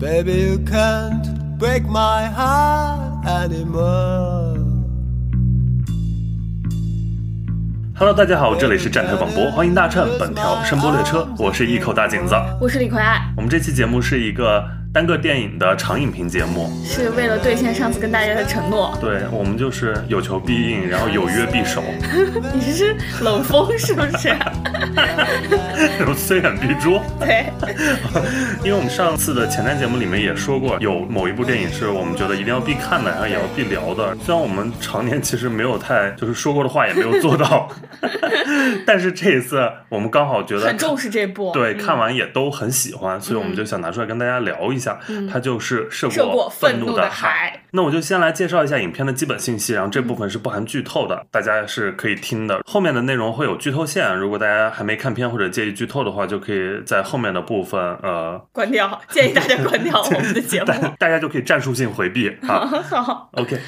Baby, you can't break my heart anymore. Hello，大家好，这里是站台广播，欢迎搭乘本条声波列车，我是一口大井子。我是李逵爱，我们这期节目是一个单个电影的长影评节目，是为了兑现上次跟大家的承诺。对我们就是有求必应，然后有约必守，你这是冷风是不是？虽远必诛。对，因为我们上次的前瞻节目里面也说过，有某一部电影是我们觉得一定要必看的，然后也要必聊的。虽然我们常年其实没有太就是说过的话也没有做到，但是这一次我们刚好觉得很重视这部。对，嗯看完也都很喜欢，所以我们就想拿出来跟大家聊一下。它就是《射射过愤愤怒的的海》。那我就先来介绍一下影片的基本信息，然后这部分是不含剧透的，大家是可以听的。后面的内容会有剧透线，如果大家还没看片或者介意剧透的话，就可以在后面的部分，呃，关掉，建议大家关掉我们的节目。大 大家就可以战术性回避啊。好，OK。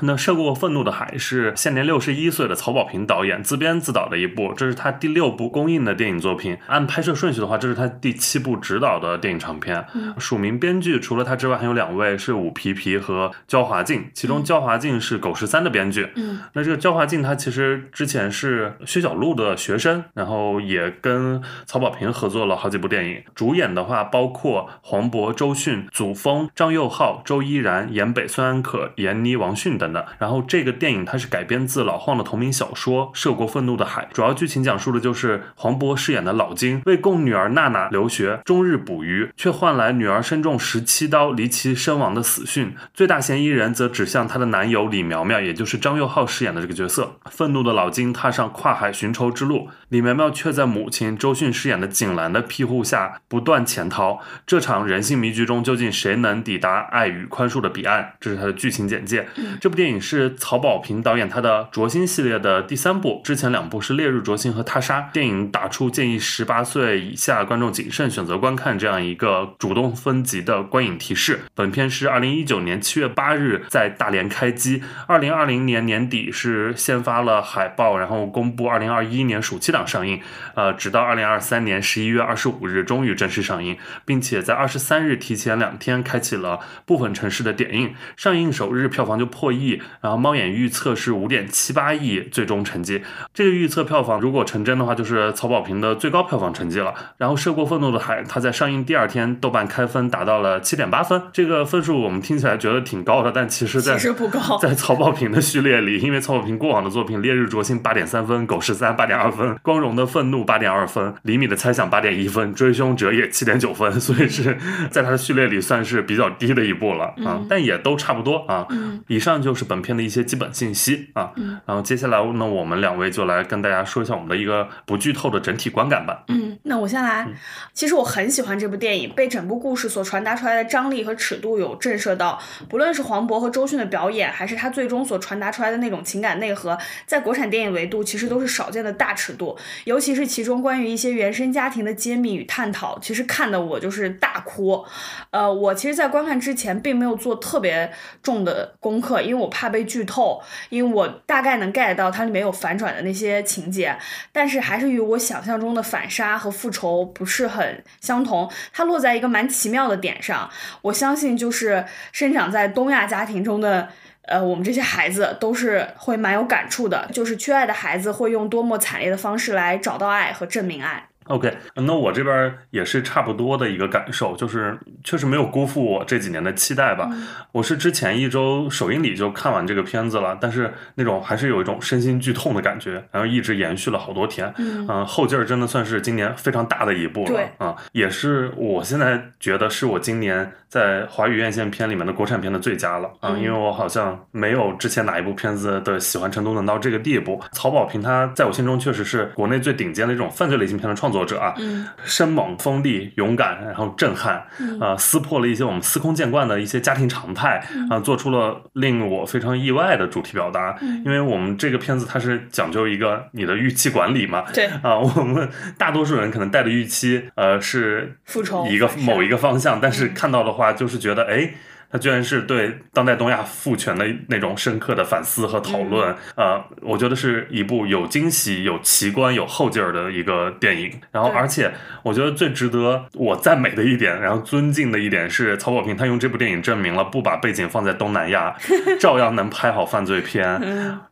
那《涉过愤怒的海》是现年六十一岁的曹保平导演自编自导的一部，这是他第六部公映的电影作品。按拍摄顺序的话，这是他第七部执导的电影长片。署名编剧除了他之外，还有两位是武皮皮和焦华静，其中焦华静是《狗十三》的编剧。嗯，那这个焦华静他其实之前是薛晓路的学生，然后也跟曹保平合作了好几部电影。主演的话包括黄渤、周迅、祖峰、张佑浩、周依然、严北、孙安可、闫妮、王迅等等。然后这个电影它是改编自老晃的同名小说《涉过愤怒的海》，主要剧情讲述的就是黄渤饰演的老金为供女儿娜娜留学，终日捕鱼，却换来女儿身中十七刀离奇身亡的死讯。最大嫌疑人则指向她的男友李苗苗，也就是张佑浩饰演的这个角色。愤怒的老金踏上跨海寻仇之路，李苗苗却在母亲周迅饰演的景兰的庇护下不断潜逃。这场人性迷局中，究竟谁能抵达爱与宽恕的彼岸？这是它的剧情简介。这部电影是曹保平导演他的《灼心》系列的第三部，之前两部是《烈日灼心》和《他杀》。电影打出建议十八岁以下观众谨慎选择观看这样一个主动分级的观影提示。本片是二零一九年七月八日在大连开机，二零二零年年底是先发了海报，然后公布二零二一年暑期档上映，呃，直到二零二三年十一月二十五日终于正式上映，并且在二十三日提前两天开启了部分城市的点映，上映首日票房就破亿，然后猫眼预测是五点七八亿最终成绩。这个预测票房如果成真的话，就是曹保平的最高票房成绩了。然后《涉过愤怒的海》，它在上映第二天豆瓣开分达到了七点八分，这个分数我们听起来觉得挺高的，但其实在其实不高。在曹保平的序列里，因为曹保平过往的作品《烈日灼心》八点三分，《狗十三》八点二分，《光荣的愤怒》八点二分，《厘米的猜想》八点一分，《追凶者也》七点九分，所以是 在他的序列里算是比较低的一部了啊，但也都差不多啊。嗯以上就是本片的一些基本信息啊，嗯然后接下来呢，我们两位就来跟大家说一下我们的一个不剧透的整体观感吧。嗯，那我先来。其实我很喜欢这部电影，被整部故事所传达出来的张力和尺度有震慑到。不论是黄渤和周迅的表演，还是他最终所传达出来的那种情感内核，在国产电影维度其实都是少见的大尺度。尤其是其中关于一些原生家庭的揭秘与探讨，其实看的我就是大哭。呃，我其实，在观看之前并没有做特别重的功课，因为我怕被剧透，因为我大概能 get 到它里面有反转的那些情节，但是还是与我想象中的反杀和复仇不是很相同。它落在一个蛮奇妙的点上，我相信就是生长在东亚家庭中的。呃，我们这些孩子都是会蛮有感触的，就是缺爱的孩子会用多么惨烈的方式来找到爱和证明爱。OK，那我这边也是差不多的一个感受，就是确实没有辜负我这几年的期待吧。我是之前一周首映礼就看完这个片子了，但是那种还是有一种身心剧痛的感觉，然后一直延续了好多天。嗯嗯、后劲儿真的算是今年非常大的一部了对啊、也是我现在觉得是我今年在华语院线片里面的国产片的最佳了啊、嗯因为我好像没有之前哪一部片子的喜欢程度能到这个地步。曹保平他在我心中确实是国内最顶尖的一种犯罪类型片的创作者啊，嗯。生猛、锋利、勇敢，然后震撼，嗯。啊、撕破了一些我们司空见惯的一些家庭常态，啊、做出了令我非常意外的主题表达。嗯。因为我们这个片子它是讲究一个你的预期管理嘛，对，啊、我们大多数人可能带的预期，呃，是复仇一个某一个方向，但是看到的话，就是觉得，哎，它居然是对当代东亚父权的那种深刻的反思和讨论。呃，我觉得是一部有惊喜、有奇观、有后劲儿的一个电影。然后，而且我觉得最值得我赞美的一点，然后尊敬的一点是，曹保平他用这部电影证明了不把背景放在东南亚，照样能拍好犯罪片，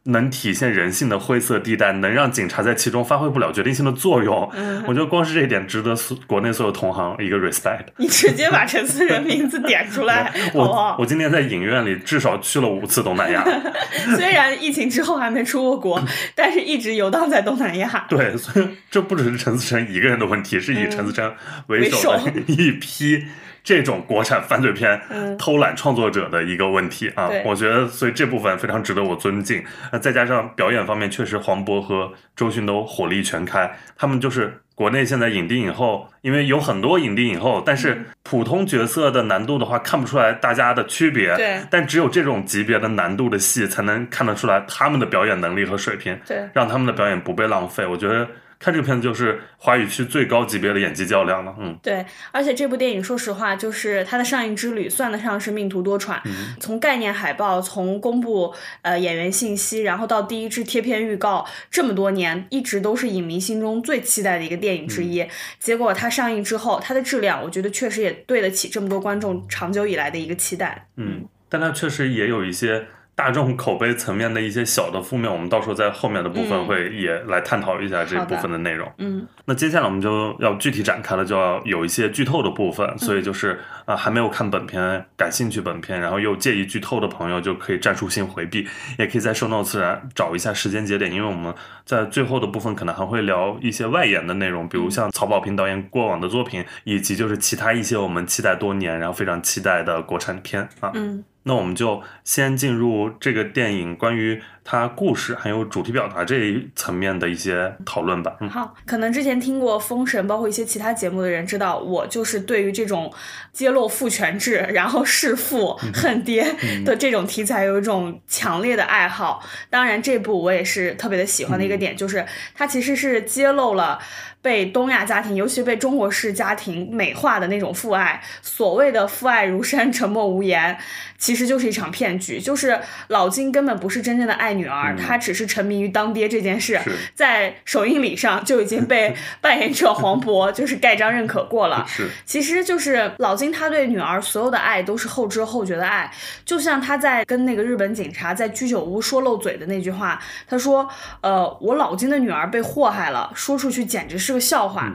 能体现人性的灰色地带，能让警察在其中发挥不了决定性的作用。我觉得光是这一点值得所国内所有同行一个 respect。你直接把陈思仁名字点出来，好不我好？我今天在影院里至少去了五次东南亚，虽然疫情之后还没出过国，但是一直游荡在东南亚。对，所以这不只是陈思诚一个人的问题，是以陈思诚为首的 一批这种国产犯罪片嗯偷懒创作者的一个问题啊对。我觉得，所以这部分非常值得我尊敬。那再加上表演方面，确实黄渤和周迅都火力全开，他们就是。国内现在影帝影后，因为有很多影帝影后，但嗯是普通角色的难度的话，看不出来大家的区别。对但只有这种级别的难度的戏，才能看得出来他们的表演能力和水平。对，让他们的表演不被浪费。我觉得看这个片子就是华语区最高级别的演技较量了。嗯，对，而且这部电影说实话，就是它的上映之旅算得上是命途多舛。从概念海报，从公布呃演员信息，然后到第一支贴片预告，这么多年一直都是影迷心中最期待的一个电影之一。结果它上映之后，它的质量，我觉得确实也对得起这么多观众长久以来的一个期待。嗯，但它确实也有一些大众口碑层面的一些小的负面，我们到时候在后面的部分嗯。会也来探讨一下这部分的内容。嗯，那接下来我们就要具体展开了，就要有一些剧透的部分，所以就是啊、还没有看本片、感兴趣本片，然后又介意剧透的朋友，就可以战术性回避，也可以在 show notes 上找一下时间节点，因为我们在最后的部分可能还会聊一些外延的内容，比如像曹保平导演过往的作品，以及就是其他一些我们期待多年，然后非常期待的国产片啊。嗯，那我们就先进入这个电影关于它故事还有主题表达这一层面的一些讨论吧。嗯，好，可能之前听过《封神》，包括一些其他节目的人知道，我就是对于这种揭露父权制，然后弑父 恨爹的这种题材有一种强烈的爱好。当然，这部我也是特别的喜欢的一个点，就是它其实是揭露了。被东亚家庭，尤其被中国式家庭美化的那种父爱，所谓的父爱如山，沉默无言，其实就是一场骗局。就是老金根本不是真正的爱女儿，他只是沉迷于当爹这件事。在首映礼上就已经被 扮演者黄渤就是盖章认可过了。是其实就是老金他对女儿所有的爱都是后知后觉的爱，就像他在跟那个日本警察在居酒屋说漏嘴的那句话，他说：“呃，我老金的女儿被祸害了，说出去简直是个笑话。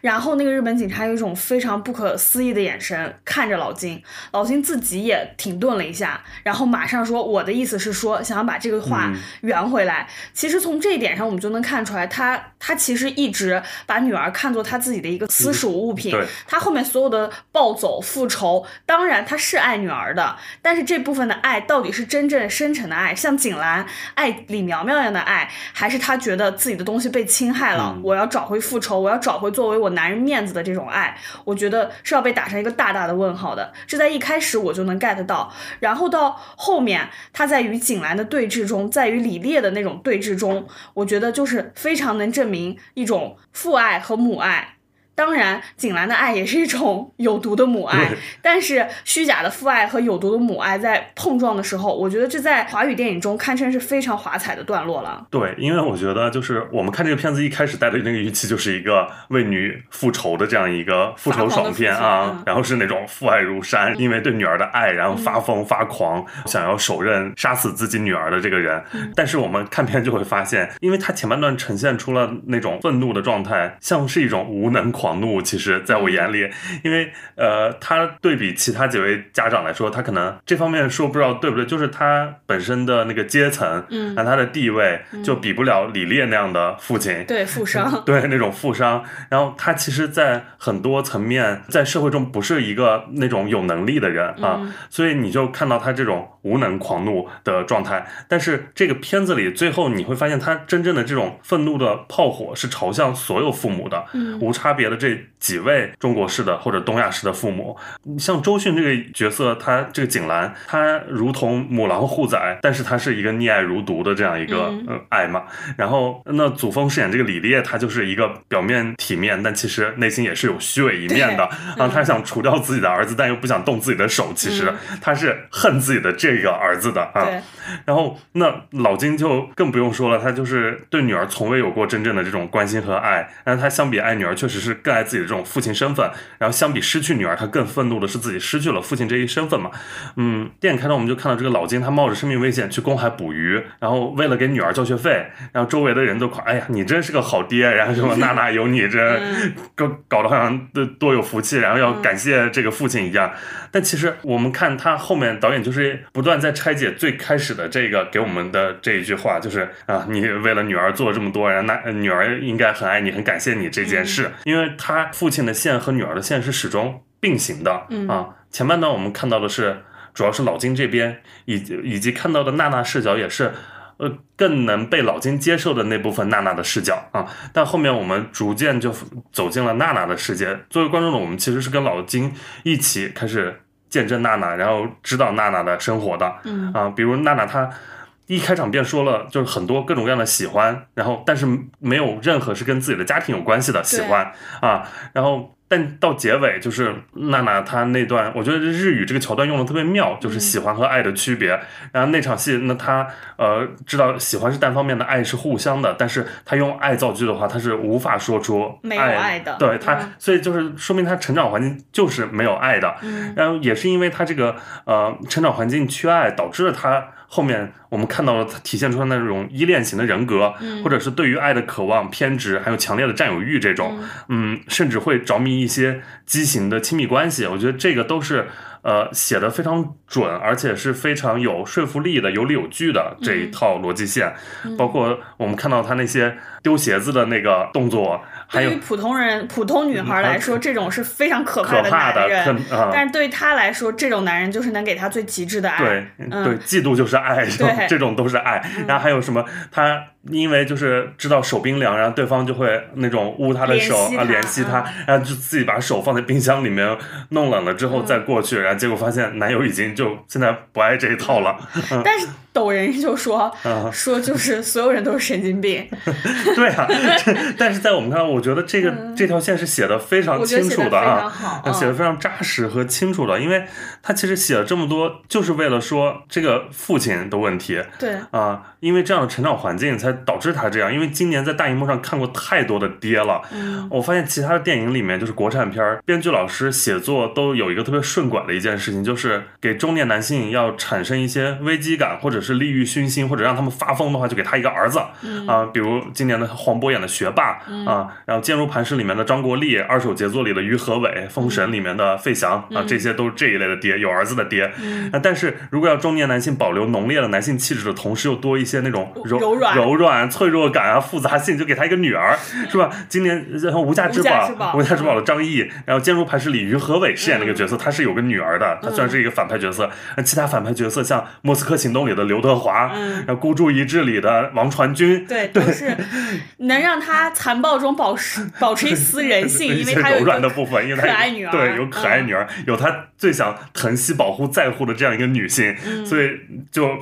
然后那个日本警察有一种非常不可思议的眼神看着老金，老金自己也停顿了一下，然后马上说：“我的意思是说，想要把这个话圆回来。其实从这一点上，我们就能看出来他，他其实一直把女儿看作他自己的一个私属物品。对他后面所有的暴走、复仇，当然他是爱女儿的，但是这部分的爱到底是真正深沉的爱，像景兰爱李苗苗一样的爱，还是他觉得自己的东西被侵害了，我要找回复仇，我要找回作为我男人面子的这种爱？我觉得是要被打上一个大大的问号的。这在一开始我就能 get 到，然后到后面他在与景兰的对峙中，在与李烈的那种对峙中，我觉得就是非常能证明一种父爱和母爱。当然，景兰的爱也是一种有毒的母爱，但是虚假的父爱和有毒的母爱在碰撞的时候，我觉得这在华语电影中堪称是非常华彩的段落了。对，因为我觉得就是我们看这个片子一开始带的那个预期，就是一个为女复仇的这样一个复仇爽片啊嗯，然后是那种父爱如山，因为对女儿的爱，然后发疯发狂，想要手刃杀死自己女儿的这个人。但是我们看片就会发现，因为他前半段呈现出了那种愤怒的状态，像是一种无能狂怒。其实，在我眼里，因为呃，他对比其他几位家长来说，他可能这方面说不知道对不对，就是他本身的那个阶层，嗯那他的地位就比不了李烈那样的父亲。对，富商，对那种富商，然后他其实，在很多层面，在社会中不是一个那种有能力的人啊，嗯所以你就看到他这种无能狂怒的状态。但是这个片子里，最后你会发现，他真正的这种愤怒的炮火是朝向所有父母的，嗯无差别的这几位中国式的或者东亚式的父母，像周迅这个角色，她这个景兰，她如同母狼护崽，但是她是一个溺爱如毒的这样一个、嗯呃爱嘛。然后那祖峰饰演这个李烈，他就是一个表面体面，但其实内心也是有虚伪一面的对啊。他想除掉自己的儿子，但又不想动自己的手，其实他是恨自己的这个儿子的啊。然后那老金就更不用说了，他就是对女儿从未有过真正的这种关心和爱。但是他相比爱女儿，确实是更爱自己的这种父亲身份。然后相比失去女儿，他更愤怒的是自己失去了父亲这一身份嘛。嗯，电影开头我们就看到这个老金，他冒着生命危险去公海捕鱼，然后为了给女儿交学费，然后周围的人都夸，哎呀，你真是个好爹，然后什么 娜娜有你这嗯搞搞得好像多多有福气，然后要感谢这个父亲一样。但其实我们看他后面导演就是不断在拆解最开始的这个给我们的这一句话，就是啊，你为了女儿做了这么多，然后那女儿应该很爱你，很感谢你这件事，因为他父亲的线和女儿的线是始终并行的嗯啊。前半段我们看到的是主要是老金这边，以及以及看到的娜娜视角也是。呃，更能被老金接受的那部分娜娜的视角啊，但后面我们逐渐就走进了娜娜的世界。作为观众的我们，其实是跟老金一起开始见证娜娜，然后知道娜娜的生活的。嗯啊，比如娜娜她一开场便说了，就是很多各种各样的喜欢，然后但是没有任何是跟自己的家庭有关系的喜欢啊，然后。但到结尾，就是娜娜她那段，我觉得日语这个桥段用的特别妙，就是喜欢和爱的区别。然后那场戏，那她呃知道喜欢是单方面的，爱是互相的，但是她用爱造句的话，她是无法说出没有爱的对她，嗯所以就是说明她成长环境就是没有爱的。嗯然后也是因为她这个呃成长环境缺爱，导致了他后面我们看到了他体现出来那种依恋型的人格，嗯或者是对于爱的渴望、偏执，还有强烈的占有欲这种，嗯甚至会着迷一些畸形的亲密关系。我觉得这个都是。呃，写的非常准，而且是非常有说服力的、有理有据的这一套逻辑线，嗯包括我们看到他那些丢鞋子的那个动作，还有对于普通人、普通女孩来说，这种是非常可怕的可怕的但是对于他来说，这种男人就是能给他最极致的爱。对嗯对，嫉妒就是爱，这种都是爱。然后还有什么？他因为就是知道手冰凉，然后对方就会那种捂他的手啊，联系他然后就自己把手放在冰箱里面弄冷了之嗯后再过去，然后结果发现男友已经就现在不爱这一套了。但是抖人就说、嗯说就是所有人都是神经病，对啊，这但是在我们看来，我觉得这个、这条线是写的非常清楚的啊写的嗯非常扎实和清楚的，因为他其实写了这么多，就是为了说这个父亲的问题。对，啊，因为这样的成长环境才导致他这样。因为今年在大荧幕上看过太多的爹了，嗯我发现其他的电影里面，就是国产片儿，编剧老师写作都有一个特别顺拐的一件事情，就是给中年男性要产生一些危机感，或者是利欲熏心，或者让他们发疯的话，就给他一个儿子、嗯。啊，比如今年的黄渤演的学霸、啊，然后《坚如磐石》里面的张国立，《二手杰作》里的于和伟，《封神》里面的费翔、嗯。啊，这些都是这一类的爹，有儿子的爹。啊，但是如果要中年男性保留浓烈的男性气质的同时，又多一些那种柔柔软柔软、脆弱感啊、复杂性，就给他一个女儿，是吧？今年然后无价之宝之宝，无价之宝的张译，然后《坚如磐石》里于和伟饰演那个角色，他是有个女儿的，他虽然是一个反派角色，那其他反派角色像《莫斯科行动》里的刘德华，嗯然后《孤注一掷》里的王传君，对，都是能让他残暴中保持保持一丝人性，因为他有柔软的部分，因为他可爱女儿对，有可爱嗯女儿，有他最想疼惜、保护、在乎的这样一个女性，嗯所以就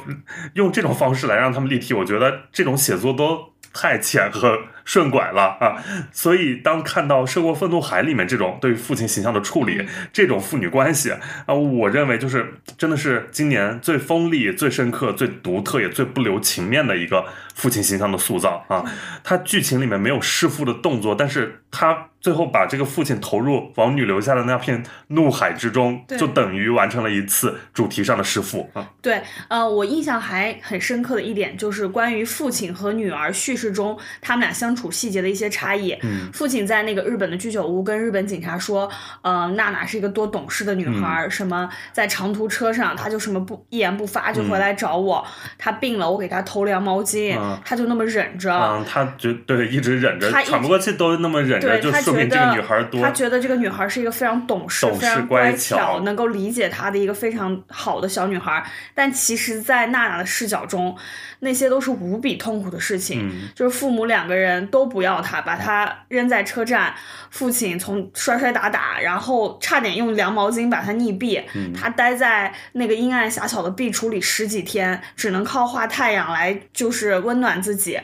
用这种方式来让他们立体，我觉得这种写作都太浅和顺拐了啊！所以当看到《涉过愤怒海》里面这种对于父亲形象的处理，这种父女关系啊，我认为就是真的是今年最锋利、最深刻、最独特也最不留情面的一个父亲形象的塑造啊！他剧情里面没有弑父的动作，但是他最后把这个父亲投入王女留下的那片怒海之中，就等于完成了一次主题上的弑父啊！对，呃，我印象还很深刻的一点就是关于父亲和女儿叙事中他们俩相处细节的一些差异。嗯父亲在那个日本的居酒屋跟日本警察说，呃，娜娜是一个多懂事的女孩儿，什么在长途车上她就什么不一言不发就回来找我，她病了我给她头凉毛巾，嗯她就那么忍着。嗯，他绝对一直忍着，喘不过气都那么忍着，对就他觉得说明这个女孩多她觉得这个女孩是一个非常懂事、懂事非常乖巧、能够理解她的一个非常好的小女孩。但其实，在娜娜的视角中，那些都是无比痛苦的事情。嗯就是父母两个人都不要他，把他扔在车站，父亲从摔摔打打，然后差点用凉毛巾把他溺毙，他待在那个阴暗狭小的壁橱里十几天，只能靠画太阳来就是温暖自己。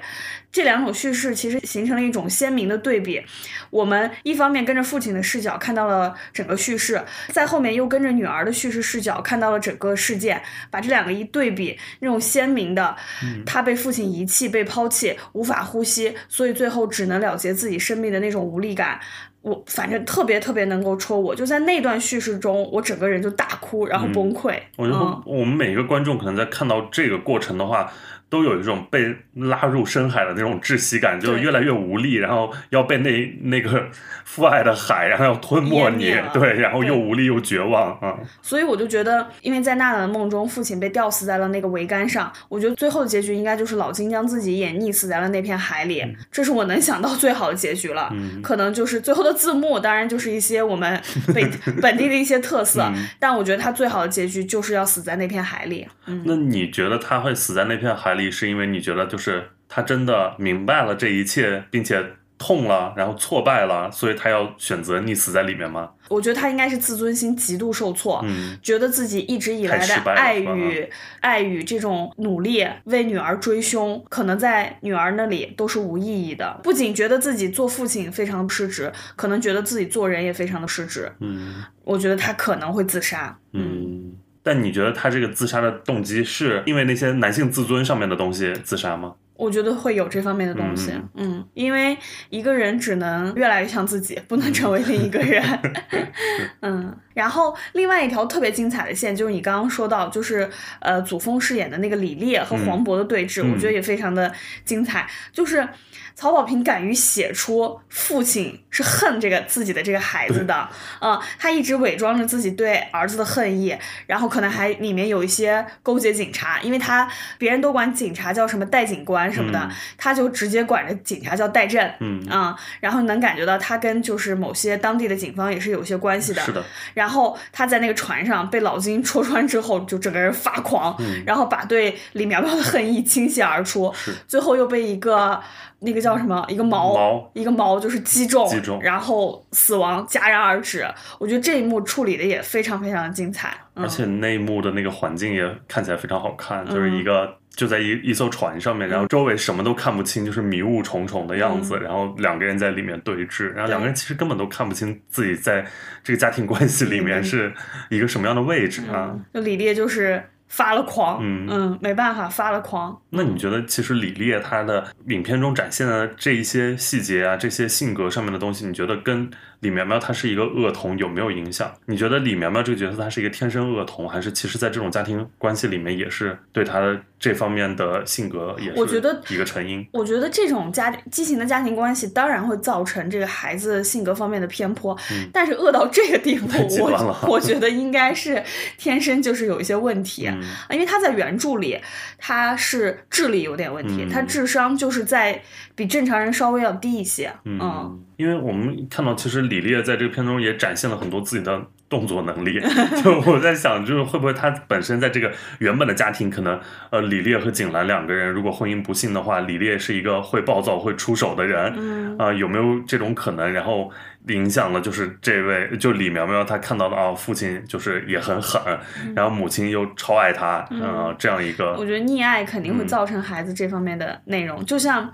这两种叙事其实形成了一种鲜明的对比。我们一方面跟着父亲的视角看到了整个叙事，在后面又跟着女儿的叙事视角看到了整个事件。把这两个一对比，那种鲜明的，他被父亲遗弃、被抛弃、无法呼吸，所以最后只能了结自己生命的那种无力感，我反正特别特别能够戳我。就在那段叙事中，我整个人就大哭，然后崩溃。我觉得我们每一个观众可能在看到这个过程的话。都有一种被拉入深海的那种窒息感，就是越来越无力，然后要被那那个父爱的海，然后要吞没你，对，然后又无力又绝望啊。所以我就觉得，因为在娜娜的梦中，父亲被吊死在了那个桅杆上，我觉得最后的结局应该就是老金将自己也溺死在了那片海里，这是我能想到最好的结局了。可能就是最后的字幕，当然就是一些我们本 本地的一些特色，但我觉得他最好的结局就是要死在那片海里。那你觉得他会死在那片海里？是因为你觉得就是他真的明白了这一切，并且痛了，然后挫败了，所以他要选择溺死在里面吗？我觉得他应该是自尊心极度受挫，嗯，觉得自己一直以来的爱与爱与这种努力为女儿追凶，可能在女儿那里都是无意义的。不仅觉得自己做父亲非常失职，可能觉得自己做人也非常的失职。嗯，我觉得他可能会自杀。嗯。但你觉得他这个自杀的动机是因为那些男性自尊上面的东西自杀吗？我觉得会有这方面的东西，嗯，因为一个人只能越来越像自己，不能成为另一个人，嗯。然后另外一条特别精彩的线就是你刚刚说到，就是呃祖峰饰演的那个李烈和黄渤的对峙，我觉得也非常的精彩，就是。曹保平敢于写出父亲是恨这个自己的这个孩子的，嗯，他一直伪装着自己对儿子的恨意，然后可能还里面有一些勾结警察，因为他别人都管警察叫什么戴警官什么的，他就直接管着警察叫戴震，嗯啊，然后能感觉到他跟就是某些当地的警方也是有些关系的，是的。然后他在那个船上被老金戳穿之后，就整个人发狂，然后把对李苗苗的恨意倾泻而出，最后又被一个。那个叫什么？一个矛，一个矛就是击中，击中，然后死亡戛然而止。我觉得这一幕处理的也非常非常的精彩，而且那一幕的那个环境也看起来非常好看，就是一个就在一一艘船上面，然后周围什么都看不清，就是迷雾重重的样子，然后两个人在里面对峙，然后两个人其实根本都看不清自己在这个家庭关系里面是一个什么样的位置啊。就李烈就是。发了狂，嗯嗯，没办法，发了狂。那你觉得，其实李烈他的影片中展现的这一些细节啊，这些性格上面的东西，你觉得跟？李苗苗她是一个恶童，有没有影响？你觉得李苗苗这个角色她是一个天生恶童，还是其实在这种家庭关系里面也是对她的这方面的性格也是一个成因？我觉得这种家畸形的家庭关系当然会造成这个孩子性格方面的偏颇，但是恶到这个地步，我我觉得应该是天生就是有一些问题，因为他在原著里他是智力有点问题，他智商就是在比正常人稍微要低一些，嗯。因为我们看到，其实李烈在这个片中也展现了很多自己的动作能力。就我在想，就是会不会他本身在这个原本的家庭，可能呃，李烈和景兰两个人如果婚姻不幸的话，李烈是一个会暴躁、会出手的人。嗯。啊，有没有这种可能？然后影响了就是这位，就李苗苗，她看到了啊，父亲就是也很狠，然后母亲又超爱他，嗯，这样一个。我觉得溺爱肯定会造成孩子这方面的内容，就像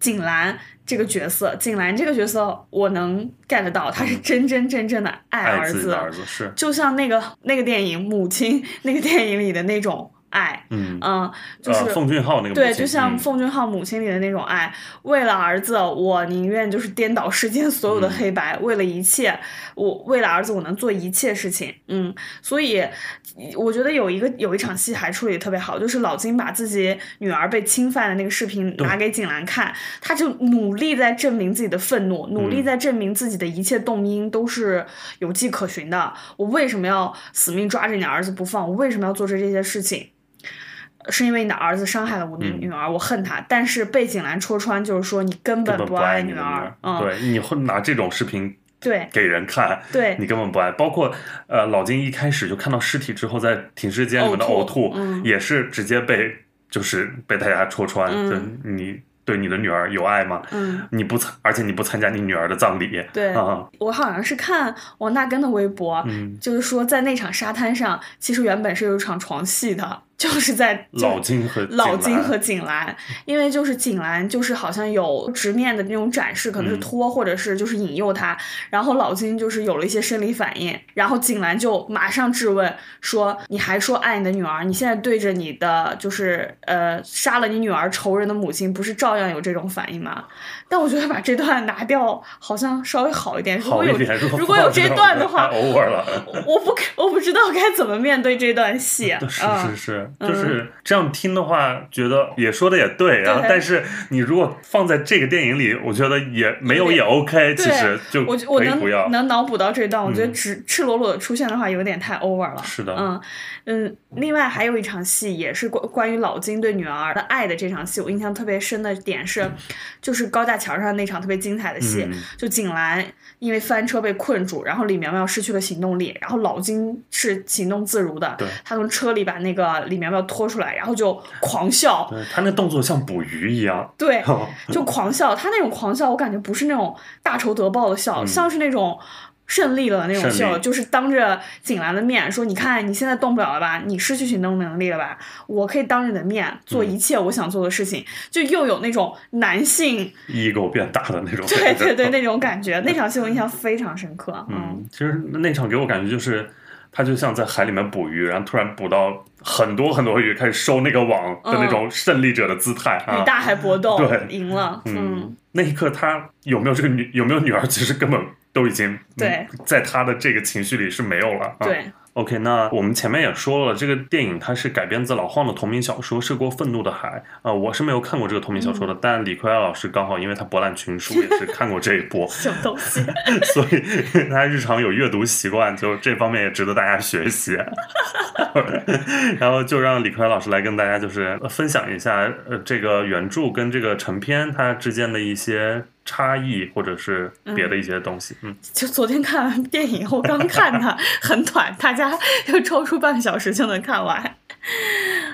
景兰。这个角色，景兰这个角色，我能 get 到，他是真真正正的爱儿子，儿子是，就像那个那个电影《母亲》那个电影里的那种。爱，嗯嗯，就是奉俊昊那个对，就像奉俊昊母亲里的那种爱，为了儿子，我宁愿就是颠倒世间所有的黑白，为了一切，我为了儿子，我能做一切事情，嗯，所以我觉得有一个有一场戏还处理的特别好，就是老金把自己女儿被侵犯的那个视频拿给景兰看，他就努力在证明自己的愤怒，努力在证明自己的一切动因都是有迹可循的，我为什么要死命抓着你儿子不放？我为什么要做这这些事情？是因为你的儿子伤害了我的女儿，我恨他。但是被景兰戳穿，就是说你根本不爱女儿。对，你会拿这种视频对给人看，对你根本不爱。包括呃，老金一开始就看到尸体之后，在停尸间里面的呕吐，也是直接被就是被大家戳穿，就你。对你的女儿有爱吗？嗯，你不参，而且你不参加你女儿的葬礼，对啊，我好像是看王大根的微博，嗯，就是说在那场沙滩上，其实原本是有一场床戏的，就是在 老金和老金和景兰，因为就是景兰就是好像有直面的那种展示，可能是嗯拖或者是就是引诱他，然后老金就是有了一些生理反应，然后景兰就马上质问说：“你还说爱你的女儿，你现在对着你的就是呃杀了你女儿仇人的母亲，不是照样有这种反应吗？”但我觉得把这段拿掉好像稍微好一点。如果有如果有这段的话，太 over 了。我不我不知道该怎么面对这段戏。是嗯是是，就是这样听的话，觉得也说的也对，然后但是你如果放在这个电影里，我觉得也没有也 OK，其实就我我能。能脑补到这段，我觉得嗯只赤裸裸的出现的话，有点太 over 了。是的嗯嗯。另外还有一场戏，也是关关于老金对女儿的爱的这场戏，我印象特别深的点是，就是高架桥上那场特别精彩的戏，嗯。就景兰因为翻车被困住，然后李苗苗失去了行动力，然后老金是行动自如的，他从车里把那个李苗苗拖出来，然后就狂笑，对他那动作像捕鱼一样，对，就狂笑。他那种狂笑，我感觉不是那种大仇得报的笑，像是那种胜利了那种嗯胜笑，利就是当着景兰的面说：“你看你现在动不了了吧？你失去行动能力了吧？我可以当着你的面做嗯一切我想做的事情。就又有那种男性，ego 变大的那种。对对对，那种感觉。那场戏我印象非常深刻。嗯，嗯，其实那场给我感觉就是，他就像在海里面捕鱼，然后突然捕到很多很多鱼，开始收那个网的那种胜利者的姿态啊。与大海搏斗，对赢了。嗯嗯，那一刻他有没有这个女有没有女儿，其实根本都已经对嗯在他的这个情绪里是没有了。啊、对。OK，那我们前面也说了，这个电影它是改编自老晃的同名小说《涉过愤怒的海》啊、我是没有看过这个同名小说的，嗯但李逵老师刚好因为他博览群书，也是看过这一部，什么东西？所以他日常有阅读习惯，就这方面也值得大家学习。然后就让李逵老师来跟大家就是分享一下，呃，这个原著跟这个成片它之间的一些差异，或者是别的一些东西。嗯，就昨天看完电影后刚看它，很短，大家要抽出半个小时就能看完。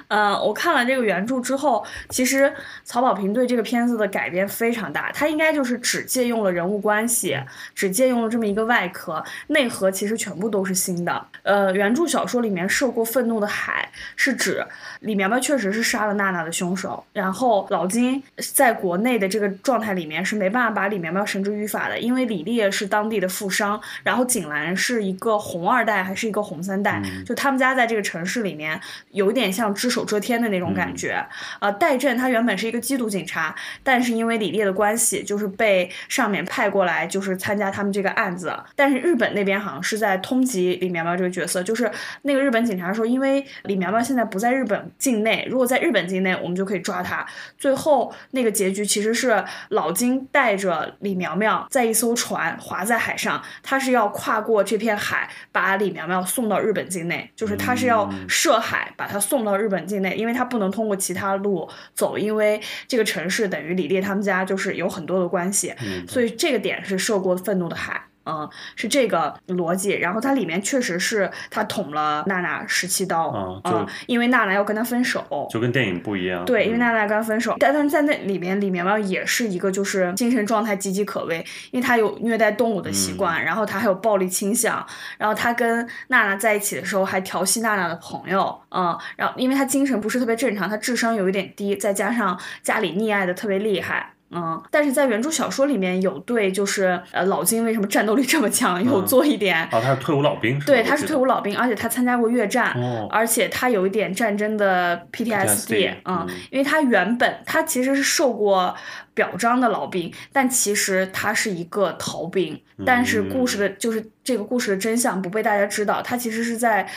呃，我看了这个原著之后，其实曹保平对这个片子的改编非常大，他应该就是只借用了人物关系，只借用了这么一个外壳，内核其实全部都是新的。呃，原著小说里面涉过愤怒的海，是指李苗苗确实是杀了娜娜的凶手，然后老金在国内的这个状态里面是没办法把李苗苗绳之于法的，因为李烈是当地的富商，然后景兰是一个红二代还是一个红三代，就他们家在这个城市里面有一点像只手遮天的那种感觉。呃，戴震他原本是一个缉毒警察，但是因为李烈的关系，就是被上面派过来，就是参加他们这个案子。但是日本那边好像是在通缉李苗苗这个角色，就是那个日本警察说，因为李苗苗现在不在日本境内，如果在日本境内，我们就可以抓他。最后那个结局其实是老金带着李苗苗在一艘船划在海上，他是要跨过这片海，把李苗苗送到日本境内，就是他是要涉海把他送到日本境内，因为他不能通过其他路走，因为这个城市等于李烈他们家就是有很多的关系，所以这个点是涉过愤怒的海。嗯，是这个逻辑。然后它里面确实是他捅了娜娜十七刀，嗯，因为娜娜要跟他分手，就跟电影不一样。对，因为嗯娜娜跟他分手，但但是在那里面，里面吧也是一个就是精神状态岌岌可危，因为他有虐待动物的习惯，然后他还有暴力倾向，然后他跟娜娜在一起的时候还调戏娜娜的朋友，嗯，然后因为他精神不是特别正常，他智商有一点低，再加上家里溺爱的特别厉害。嗯，但是在原著小说里面有对，就是呃老金为什么战斗力这么强，有嗯做一点啊，他是退伍老兵，是吧对，他是退伍老兵，而且他参加过越战，哦而且他有一点战争的嗯嗯，因为他原本他其实是受过表彰的老兵，但其实他是一个逃兵，但是故事的就是这个故事的真相不被大家知道，他其实是在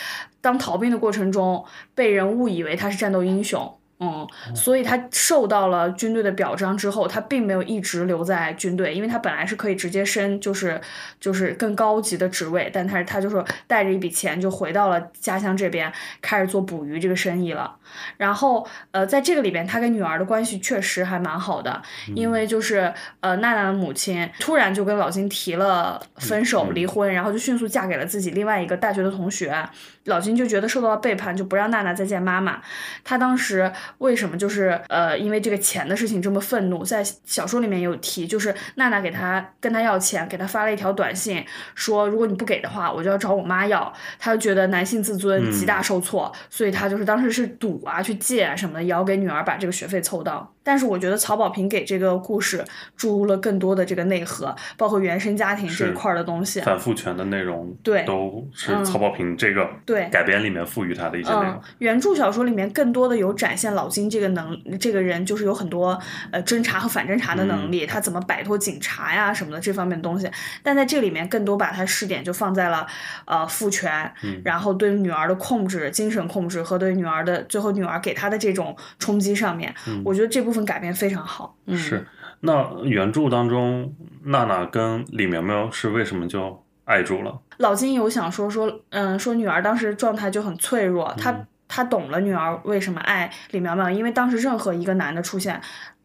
当逃兵的过程中被人误以为他是战斗英雄。嗯，所以他受到了军队的表彰之后，他并没有一直留在军队，因为他本来是可以直接升，就是就是更高级的职位，但他他就是带着一笔钱就回到了家乡这边，开始做捕鱼这个生意了。然后呃，在这个里边，他跟女儿的关系确实还蛮好的，因为就是呃娜娜的母亲突然就跟老金提了分手、离婚，然后就迅速嫁给了自己另外一个大学的同学。老金就觉得受到了背叛，就不让娜娜再见妈妈。他当时为什么就是呃因为这个钱的事情这么愤怒，在小说里面有提，就是娜娜给他跟他要钱，给他发了一条短信，说如果你不给的话，我就要找我妈要。他就觉得男性自尊极大受挫，所以他就是当时是赌啊，去借啊什么的，也要给女儿把这个学费凑到。但是我觉得曹保平给这个故事注入了更多的这个内核，包括原生家庭这一块的东西。反父权的内容，对，都是曹保平这个对改编里面赋予他的一些内容。嗯，原著小说里面更多的有展现老金这个能这个人，就是有很多呃侦查和反侦查的能力，他怎么摆脱警察呀什么的这方面的东西。但在这里面更多把他试点就放在了呃父权，然后对女儿的控制、精神控制和对女儿的最后女儿给他的这种冲击上面。我觉得这部分改编非常好。嗯、是，那原著当中娜娜跟李苗苗是为什么就爱住了？老金有想说说，嗯，说女儿当时状态就很脆弱，他他懂了女儿为什么爱李苗苗，因为当时任何一个男的出现，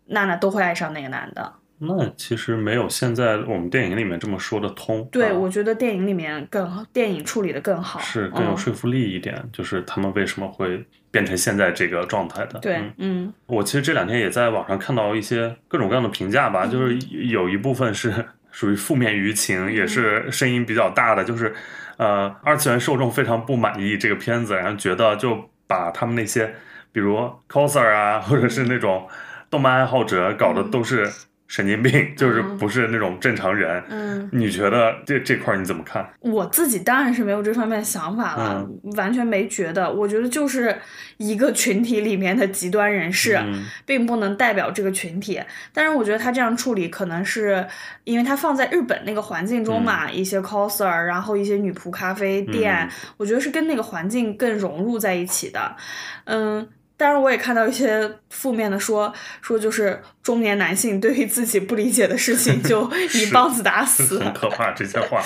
娜娜都会爱上那个男的。那其实没有现在我们电影里面这么说的通。对，啊。我觉得电影里面更好，电影处理的更好，是更有嗯。说服力一点，就是他们为什么会变成现在这个状态的。对嗯，嗯。我其实这两天也在网上看到一些各种各样的评价吧，就是有一部分是 属于负面舆情，也是声音比较大的，就是呃，二次元受众非常不满意这个片子，然后觉得就把他们那些比如 coser 啊，或者是那种动漫爱好者搞的都是神经病，就是不是那种正常人。嗯，你觉得这这块儿你怎么看？我自己当然是没有这方面的想法了，嗯完全没觉得。我觉得就是一个群体里面的极端人士，嗯并不能代表这个群体。但是我觉得他这样处理，可能是因为他放在日本那个环境中嘛，一些 coser，然后一些女仆咖啡店，嗯我觉得是跟那个环境更融入在一起的。嗯。当然，我也看到一些负面的说 说，就是中年男性对于自己不理解的事情 就一棒子打死，很可怕这些话。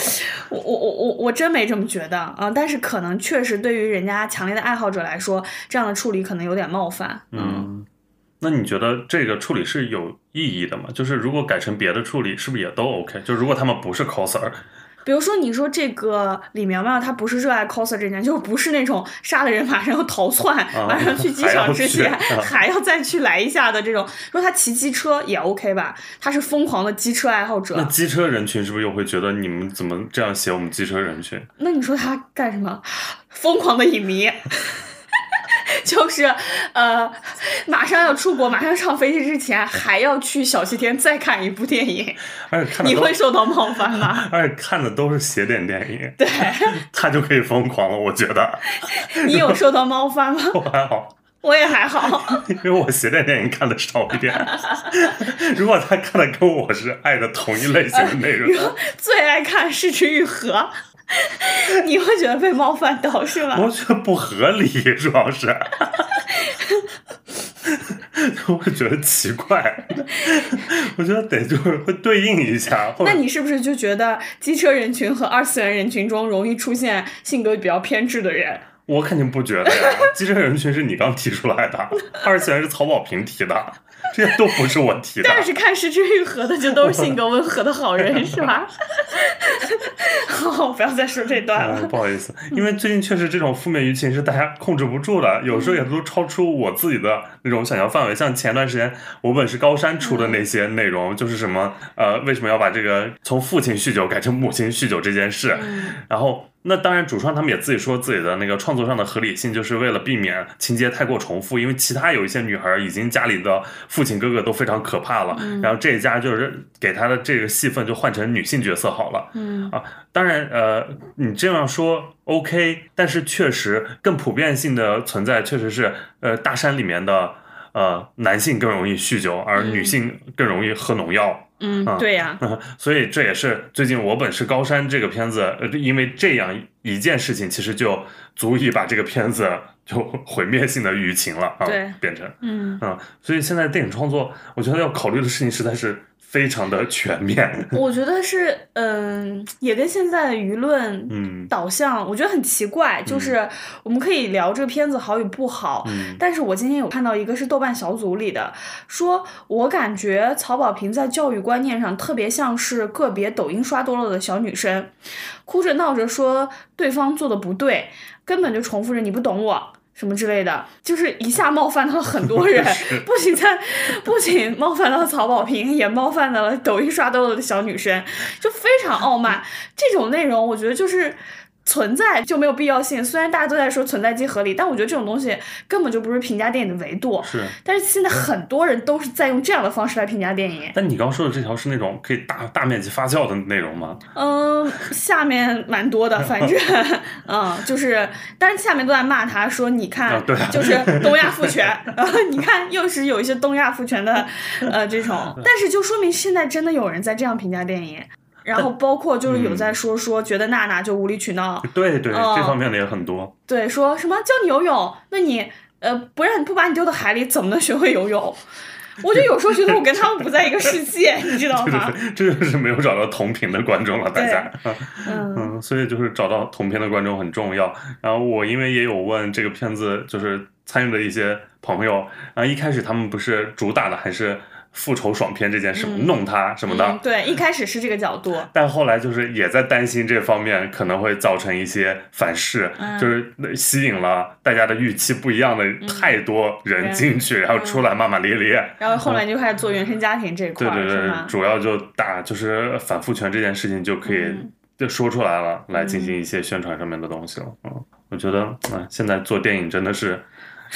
我我我我我真没这么觉得啊、但是可能确实对于人家强烈的爱好者来说，这样的处理可能有点冒犯。嗯，那你觉得这个处理是有意义的吗？就是如果改成别的处理，是不是也都 OK？就如果他们不是 coser，比如说，你说这个李苗苗，她不是热爱 coser 这件，就不是那种杀了人马上要逃窜，马上去机场之前 还要再去来一下的这种。说她骑机车也 OK 吧？她是疯狂的机车爱好者那。机车人群是不是又会觉得你们怎么这样写我们机车人群？那你说她干什么？疯狂的影迷。就是呃，马上要出国，马上上飞机之前还要去小西天再看一部电影，而且看你会受到冒犯吗？而且看的都是邪典电影，对他就可以疯狂了。我觉得你有受到冒犯吗？我还好，我也还好。因为我邪典电影看的少一点。如果他看的跟我是爱的同一类型的内容，最爱看《失之愈合》，你会觉得被冒犯到是吧？我觉得不合理，主要是。我会觉得奇怪，我觉得得就是会对应一下，那你是不是就觉得机车人群和二次元人群中容易出现性格比较偏执的人？我肯定不觉得呀，机车人群是你刚提出来的，二次元是曹保平提的，这些都不是我提的。但是看《失之愈合》的就都是性格温和的好人是吧？好，不要再说这段嗯，了。不好意思，因为最近确实这种负面舆情是大家控制不住的，有时候也都超出我自己的那种想象范围。像前段时间我本是高山出的那些内容，就是什么呃，为什么要把这个从父亲酗酒改成母亲酗酒这件事，然后。那当然，主创他们也自己说自己的那个创作上的合理性，就是为了避免情节太过重复，因为其他有一些女孩已经家里的父亲哥哥都非常可怕了，然后这一家就是给她的这个戏份就换成女性角色好了，嗯啊，当然，呃，你这样说 OK，但是确实更普遍性的存在确实是，呃，大山里面的呃男性更容易酗酒，而女性更容易喝农药。嗯，对呀、所以这也是最近《我本是高山》这个片子，呃，因为这样一件事情，其实就足以把这个片子就毁灭性的舆情了啊，对变成嗯，啊，所以现在电影创作，我觉得要考虑的事情实在是非常的全面。我觉得是，嗯，也跟现在的舆论嗯导向，我觉得很奇怪。就是我们可以聊这个片子好与不好，嗯但是我今天有看到一个是豆瓣小组里的，说我感觉曹保平在教育观念上特别像是个别抖音刷多了的小女生，哭着闹着说对方做的不对，根本就重复着你不懂我。什么之类的，就是一下冒犯到了很多人，不仅在不仅冒犯到了曹保平，也冒犯到了抖音刷豆豆的小女生，就非常傲慢。这种内容，我觉得就是。存在就没有必要性，虽然大家都在说存在即合理，但我觉得这种东西根本就不是评价电影的维度。是，但是现在很多人都是在用这样的方式来评价电影。但你刚说的这条是那种可以大大面积发酵的内容吗？嗯，下面蛮多的，反正，嗯，就是，但是下面都在骂他，说你看，对，就是东亚父权，然 后你看又是有一些东亚父权的，呃，这种，但是就说明现在真的有人在这样评价电影。然后包括就是有在说说觉得娜娜就无理取闹，对对，这方面的也很多。对，说什么教你游泳，那你呃不让你不把你丢到海里，怎么能学会游泳？我就有时候觉得我跟他们不在一个世界，你知道 吗？这就是没有找到同频的观众了，大家。嗯嗯，所以就是找到同频的观众很重要。然后我因为也有问这个片子就是参与的一些朋友，然后一开始他们不是主打的还是。复仇爽片这件事，弄他什么的，对，一开始是这个角度，但后来就是也在担心这方面可能会造成一些反噬，就是吸引了大家的预期不一样的太多人进去，然后出来骂骂咧咧，然后后来就开始做原生家庭这块，对对对，主要就打就是反复权这件事情就可以就说出来了，来进行一些宣传上面的东西了。嗯，我觉得啊，现在做电影真的是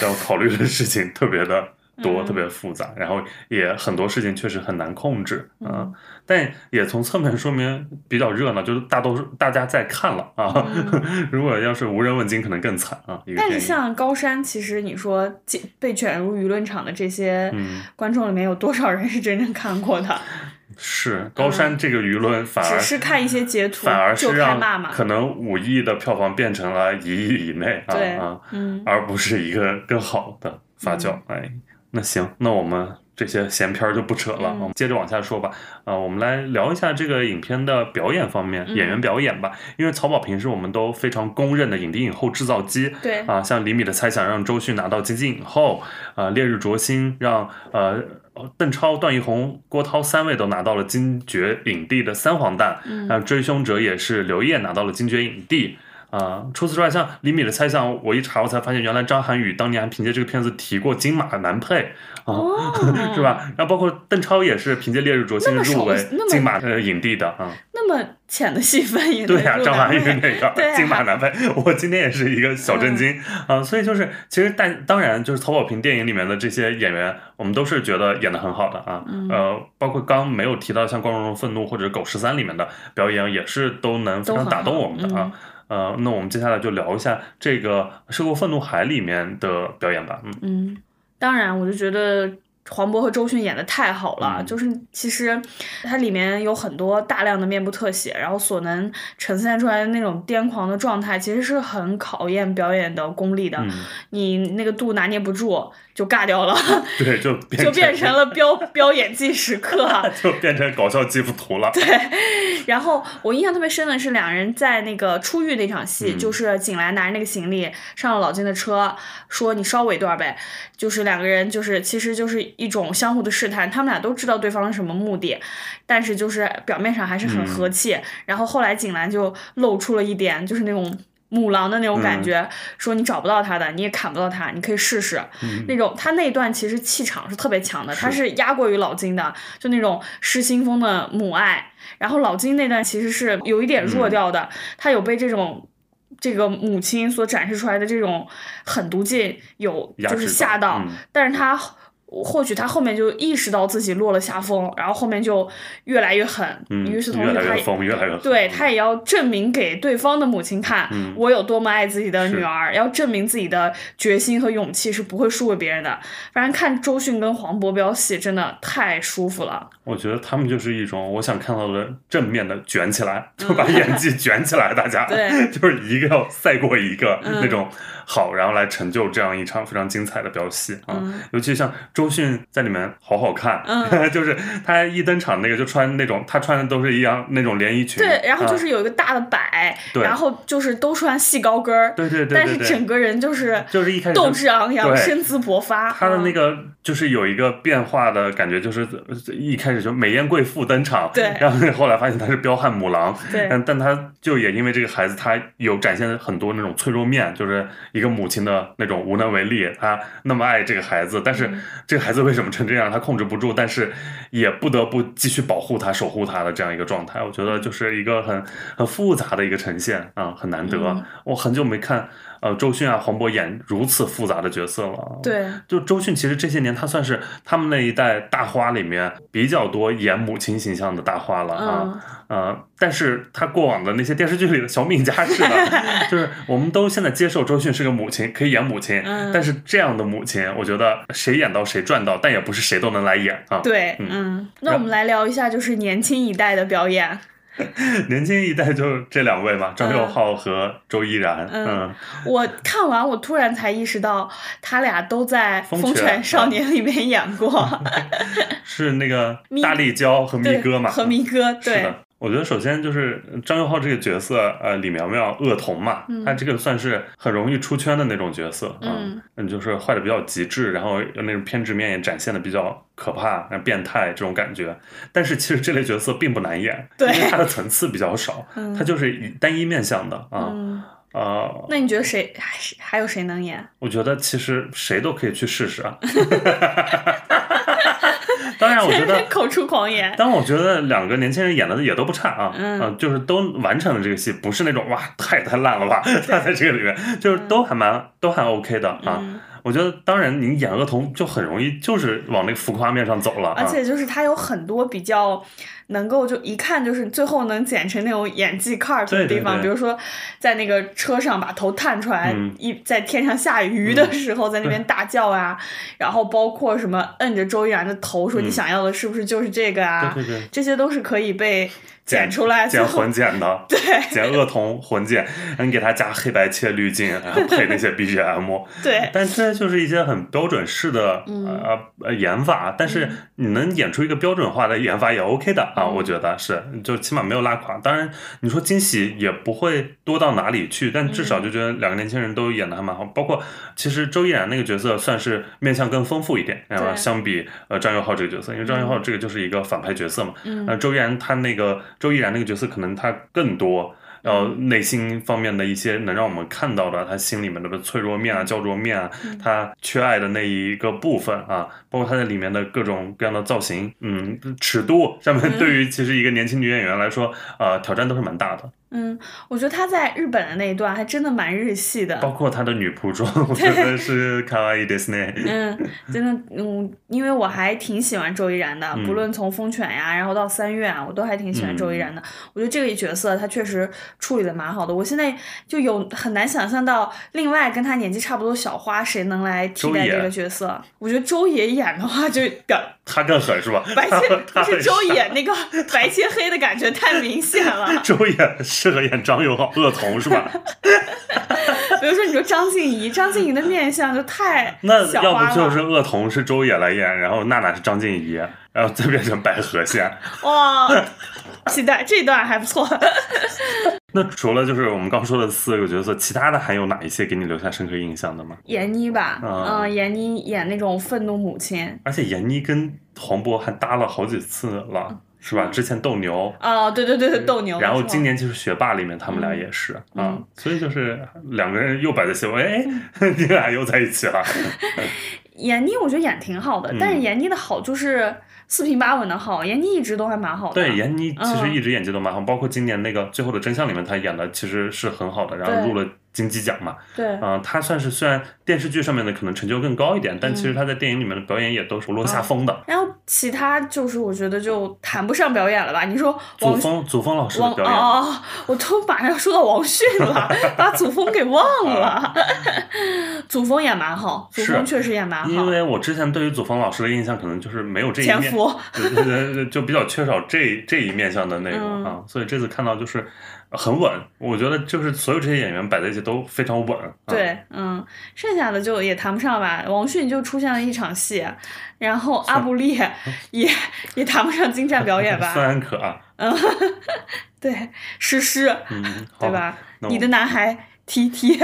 要考虑的事情特别的。多特别复杂，然后也很多事情确实很难控制啊，但也从侧面说明比较热闹，就是大多数大家在看了啊。如果要是无人问津，可能更惨啊。但是像高山，其实你说被卷入舆论场的这些观众里面，有多少人是真正看过的？是高山这个舆论反而只是看一些截图，反而是让可能五亿的票房变成了一亿以内啊啊，而不是一个更好的发酵哎。那行，那我们这些闲篇儿就不扯了，我们接着往下说吧。啊，我们来聊一下这个影片的表演方面，演员表演吧。因为曹保平是我们都非常公认的影帝影后制造机。对啊，像李米的猜想让周迅拿到金鸡影后，啊，烈日灼心让呃邓超、段奕宏、郭涛三位都拿到了金爵影帝的三黄蛋。嗯，追凶者也是刘烨拿到了金爵影帝。啊，除此之外，像李米的猜想，我一查我才发现，原来张涵予当年还凭借这个片子提过金马男配啊，是吧？然后包括邓超也是凭借《烈日灼心》入围金马呃影帝的啊。那么浅的戏份也对呀，张涵予那个金马男配，我今天也是一个小震惊啊。所以就是，其实但当然就是曹保平电影里面的这些演员，我们都是觉得演的很好的啊。呃，包括刚没有提到像《光荣的愤怒》或者《狗十三》里面的表演，也是都能非常打动我们的啊。呃，那我们接下来就聊一下这个《涉过愤怒海》里面的表演吧。嗯嗯，当然，我就觉得黄渤和周迅演的太好了，就是其实它里面有很多大量的面部特写，然后所能呈现出来的那种癫狂的状态，其实是很考验表演的功力的。你那个度拿捏不住。就尬掉了，对，就就变成了飙飙演技时刻，就变成搞笑基辅图了。对，然后我印象特别深的是两人在那个出狱那场戏，就是景来拿着那个行李上了老金的车，说你捎我一段呗。就是两个人就是其实就是一种相互的试探，他们俩都知道对方是什么目的，但是就是表面上还是很和气。然后后来景兰就露出了一点就是那种。母狼的那种感觉，说你找不到他的，你也砍不到他，你可以试试。那种他那段其实气场是特别强的，他是压过于老金的，就那种失心疯的母爱。然后老金那段其实是有一点弱掉的，他有被这种这个母亲所展示出来的这种狠毒劲有就是吓到，但是他。或许他后面就意识到自己落了下风，然后后面就越来越狠。嗯，与此同时，他对他也要证明给对方的母亲看，我有多么爱自己的女儿，要证明自己的决心和勇气是不会输给别人的。反正看周迅跟黄渤飙戏真的太舒服了。我觉得他们就是一种我想看到的正面的卷起来，就把演技卷起来，大家 对，就是一个要赛过一个那种好，然后来成就这样一场非常精彩的飙戏啊。尤其像。周迅在里面好好看，嗯。就是她一登场那个就穿那种，她穿的都是一样那种连衣裙，对，然后就啊。是有一个大的摆，对。然后就是都穿细高跟儿，对对对但是整个人就是就是一开始斗志昂扬，身姿勃发。她的那嗯。个就是有一个变化的感觉，就是一开始就美艳贵妇登场，对。然后后来发现她是彪悍母狼，对。但但他就也因为这个孩子，他有展现很多那种脆弱面，就是一个母亲的那种无能为力，他那么爱这个孩子，但是嗯这个孩子为什么成这样，他控制不住，但是也不得不继续保护他、守护他的这样一个状态，我觉得就是一个很很复杂的一个呈现啊，很难得。嗯我很久没看呃周迅啊、黄渤演如此复杂的角色了，对，就周迅，其实这些年她算是他们那一代大花里面比较多演母亲形象的大花了啊。嗯呃，但是她过往的那些电视剧里的小敏家似的，就是我们都现在接受周迅是个母亲，可以演母亲，嗯但是这样的母亲，我觉得谁演到谁赚到，但也不是谁都能来演啊。对，嗯嗯，那我们来聊一下，就是年轻一代的表演。年轻一代就这两位嘛，张佑浩和周依然。嗯。嗯，我看完，我突然才意识到，他俩都在《风风犬犬少年》里面演过，是那个 大力娇和咪，哥嘛？和咪哥，对我觉得首先就是张佑浩这个角色，呃，李苗苗恶童嘛，嗯他这个算是很容易出圈的那种角色啊，嗯嗯，就是坏的比较极致，然后那种偏执面也展现的比较可怕、然后变态这种感觉。但是其实这类角色并不难演，对因为他的层次比较少，嗯他就是以单一面向的啊。嗯，呃，那你觉得谁还是还有谁能演？我觉得其实谁都可以去试试啊。当然，我觉得 口出狂言。但我觉得两个年轻人演的也都不差啊，嗯呃就是都完成了这个戏，不是那种哇太太烂了吧，他 在这个里面就是都还蛮都还 OK 的啊。嗯我觉得当然你演恶童就很容易就是往那个浮夸面上走了啊，而且就是他有很多比较能够就一看就是最后能剪成那种演技 cut 的地方，对。比如说在那个车上把头探出来，嗯。一在天上下雨的时候在那边大叫啊，然后包括什么摁着周依然的头说嗯。你想要的是不是就是这个啊？对对对。这些都是可以被剪出来，剪混剪的，对剪恶童混剪，你给他加黑白切滤镜，然后配那些 BGM，对但这就是一些很标准式的嗯。呃呃演法，但是你能演出一个标准化的演法也 OK 的啊，嗯我觉得是，就起码没有拉垮。当然，你说惊喜也不会多到哪里去，但至嗯少就觉得两个年轻人都演的还蛮好。包括其实周依然那个角色算是面相更丰富一点，然后对相比呃张佑浩这个角色，因为张佑浩这个就是一个反派角色嘛，嗯那周依然他那个周依然那个角色可能他更多。然后嗯内心方面的一些能让我们看到的，他心里面的脆弱面啊、焦灼面啊，嗯他缺爱的那一个部分啊，包括他在里面的各种各样的造型，嗯，尺度上面对于其实一个年轻女演员来说，呃，挑战都是蛮大的。嗯，我觉得他在日本的那一段还真的蛮日系的，包括她的女仆装，我觉得是卡哇伊 Disney。嗯，真的，嗯，因为我还挺喜欢周依然的，嗯不论从风犬呀，然后到三月啊，我都还挺喜欢周依然的。我觉得这个角色他确实处理的蛮好的。我现在就有很难想象到另外跟他年纪差不多小花谁能来替代这个角色。我觉得周也演的话就表她更狠是吧？白切，她 不是周也那个白切黑的感觉太明显了。周也适合演张佑浩恶童是吧？比如说你说张婧仪，张婧仪的面相就太那。要不就是恶童是周也来演，然后娜娜是张婧仪，然后再变成百合线。哇，期待这一段还不错。那除了就是我们刚说的四个角色，其他的还有哪一些给你留下深刻印象的吗？闫妮吧，啊嗯，闫妮演那种愤怒母亲。而且闫妮跟黄渤还搭了好几次了，是吧？之前斗牛，哦，对对对对，斗牛。然后今年就是学霸里面他们俩也是啊、嗯所以就是两个人又摆在一起，哎，你俩又在一起了。闫妮，我觉得演挺好的，嗯但是闫妮的好就是四平八稳的好，闫妮一直都还蛮好的。对，闫妮其实嗯一直演技都蛮好，包括今年那个《最后的真相》里面，她演的其实是很好的，然后对入了金鸡奖嘛。对啊、他算是虽然电视剧上面的可能成就更高一点，但嗯其实他在电影里面的表演也都是不落下风的。然后其他就是我觉得就谈不上表演了吧？你说祖峰，祖峰老师的表演，哦哦，我都马上要说到王迅了，把祖峰给忘了。祖峰也蛮好，祖峰确实也蛮好。因为我之前对于祖峰老师的印象可能就是没有这一面，潜伏，对对对对，就比较缺少这这一面向的内容嗯啊，所以这次看到就是，很稳。我觉得就是所有这些演员摆在一起都非常稳。啊、对，嗯，剩下的就也谈不上吧。王迅就出现了一场戏，然后阿布列 也也谈不上精湛表演吧。孙安可啊，嗯，对，诗诗，嗯，对吧？你的男孩 T T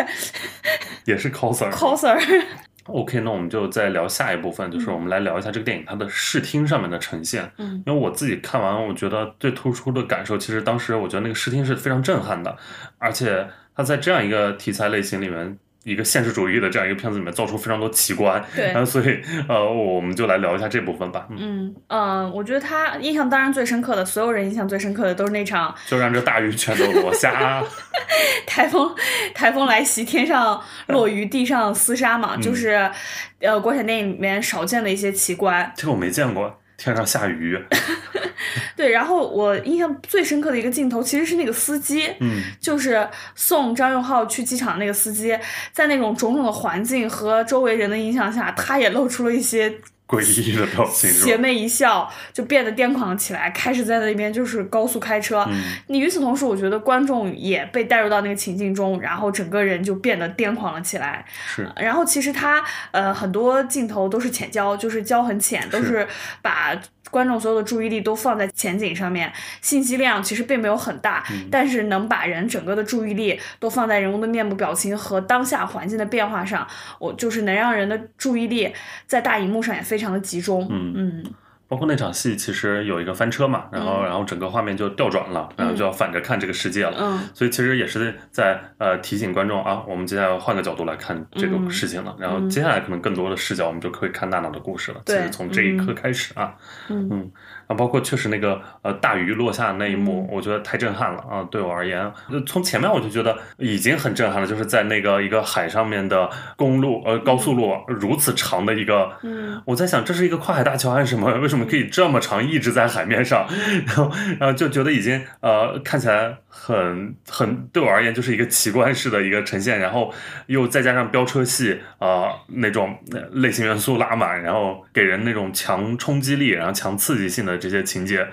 也是 coser。coser，OK，那我们就再聊下一部分，就是我们来聊一下这个电影它的视听上面的呈现。嗯因为我自己看完，我觉得最突出的感受，其实当时我觉得那个视听是非常震撼的，而且它在这样一个题材类型里面。一个现实主义的这样一个片子里面造出非常多奇观，对然后所以呃，我们就来聊一下这部分吧。嗯，嗯嗯，我觉得他印象当然最深刻的，所有人印象最深刻的都是那场就让这大雨全都落下。台风台风来袭，天上落雨，地上厮杀嗯嘛，就是呃国产电影里面少见的一些奇观。这个我没见过，天上下雨。对，然后我印象最深刻的一个镜头其实是那个司机，嗯，就是送张佑浩去机场那个司机，在那种种种的环境和周围人的影响下，他也露出了一些诡异的表情？邪魅一笑，就变得癫狂起来，开始在那边就是高速开车。嗯你与此同时，我觉得观众也被带入到那个情境中，然后整个人就变得癫狂了起来。是，然后其实他呃很多镜头都是浅焦，就是焦很浅，都是把观众所有的注意力都放在前景上面，信息量其实并没有很大，嗯。但是能把人整个的注意力都放在人物的面部表情和当下环境的变化上，我就是能让人的注意力在大荧幕上也非常的集中。嗯。嗯包括那场戏，其实有一个翻车嘛，然后然后整个画面就调转了，然后就要反着看这个世界了。嗯。所以其实也是在呃提醒观众啊，我们接下来要换个角度来看这个嗯事情了。然后接下来可能更多的视角，我们就可以看娜娜的故事了。其对实从这一刻开始啊，嗯。嗯，啊，包括确实那个呃大雨落下的那一幕，嗯我觉得太震撼了啊！对我而言，就从前面我就觉得已经很震撼了，就是在那个一个海上面的公路呃高速路如此长的一个，嗯我在想这是一个跨海大桥还是什么？为什么可以这么长一直在海面上？然后然后就觉得已经呃看起来很很对我而言就是一个奇观式的一个呈现，然后又再加上飙车戏啊、呃那种呃类型元素拉满，然后给人那种强冲击力，然后强刺激性的这些情节，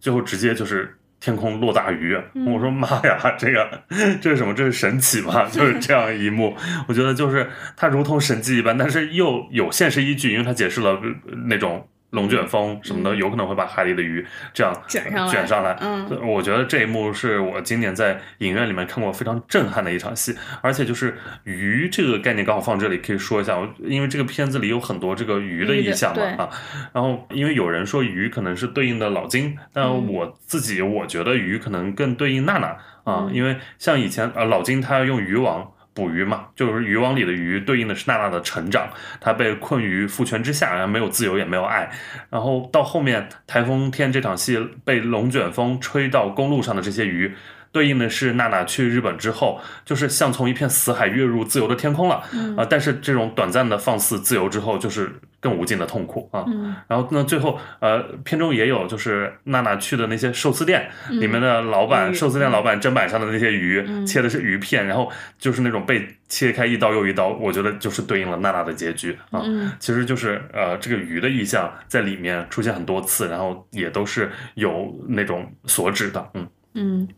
最后直接就是。天空落大雨，我说妈呀，这个 这是什么？这是神奇吗？就是这样一幕，我觉得就是它如同神迹一般，但是又有现实依据，因为它解释了呃那种龙卷风什么的，有可能会把海里的鱼这样卷上来卷上来。嗯。我觉得这一幕是我今年在影院里面看过非常震撼的一场戏，而且就是鱼这个概念刚好放这里可以说一下，我因为这个片子里有很多这个鱼的意象嘛啊，然后因为有人说鱼可能是对应的老金，但嗯。我自己我觉得鱼可能更对应娜娜啊，嗯。因为像以前呃老金他要用渔网。捕鱼嘛，就是渔网里的鱼对应的是娜娜的成长，她被困于父权之下，然后没有自由也没有爱，然后到后面台风天这场戏被龙卷风吹到公路上的这些鱼，对应的是娜娜去日本之后，就是像从一片死海跃入自由的天空了啊、嗯但是这种短暂的放肆自由之后，就是更无尽的痛苦啊。嗯然后那最后呃，片中也有就是娜娜去的那些寿司店、嗯里面的老板，寿司店老板砧板上的那些鱼、嗯切的是鱼片，然后就是那种被切开一刀又一刀，我觉得就是对应了娜娜的结局啊。嗯其实就是呃，这个鱼的意象在里面出现很多次，然后也都是有那种所指的，嗯嗯，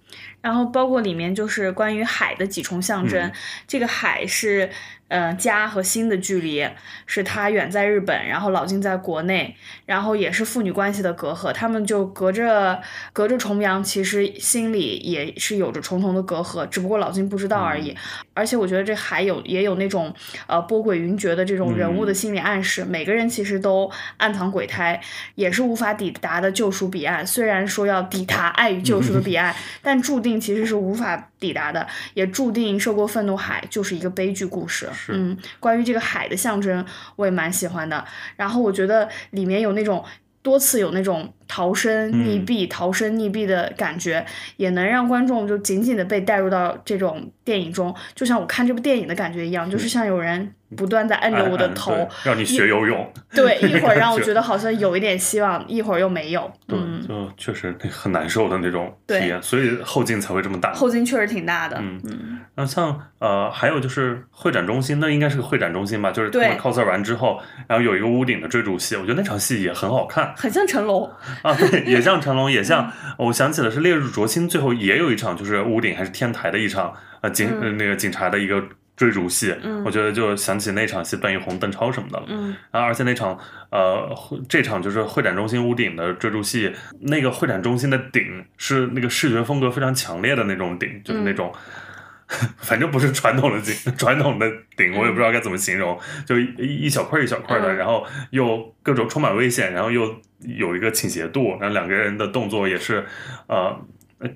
然后包括里面就是关于海的几重象征，嗯这个海是呃家和心的距离，是他远在日本，然后老金在国内，然后也是父女关系的隔阂，他们就隔着隔着重洋，其实心里也是有着重重的隔阂，只不过老金不知道而已。而且我觉得这还有也有那种呃波诡云谲的这种人物的心理暗示，每个人其实都暗藏鬼胎，也是无法抵达的救赎彼岸。虽然说要抵达 爱与救赎的彼岸，但注定其实是无法抵达的，也注定涉过愤怒海就是一个悲剧故事。嗯，关于这个海的象征，我也蛮喜欢的。然后我觉得里面有那种。多次有那种逃生溺毙、逃生溺毙的感觉，也能让观众就紧紧的被带入到这种电影中，就像我看这部电影的感觉一样，就是像有人不断在按着我的头，让你学游泳，对，一会儿让我觉觉得好像有一点希望，一会儿又没有。对，嗯，就确实很难受的那种体验，所以后劲才会这么大。后劲确实挺大的。嗯嗯那像呃，还有就是会展中心，那应该是个会展中心吧？就是他们 coser 完之后，然后有一个屋顶的追逐戏，我觉得那场戏也很好看。很像成龙。啊，对，也像成龙，也像我想起的是《烈日灼心》，最后也有一场就是屋顶还是天台的一场呃警、呃那个警察的一个追逐戏，嗯我觉得就想起那场戏段奕宏、邓超什么的了。嗯然后而且那场呃会这场就是会展中心屋顶的追逐戏，那个会展中心的顶是那个视觉风格非常强烈的那种顶，就是那种。反正不是传统的顶，传统的顶我也不知道该怎么形容，就一一小块一小块的，嗯然后又各种充满危险，然后又有一个倾斜度，然后两个人的动作也是，呃，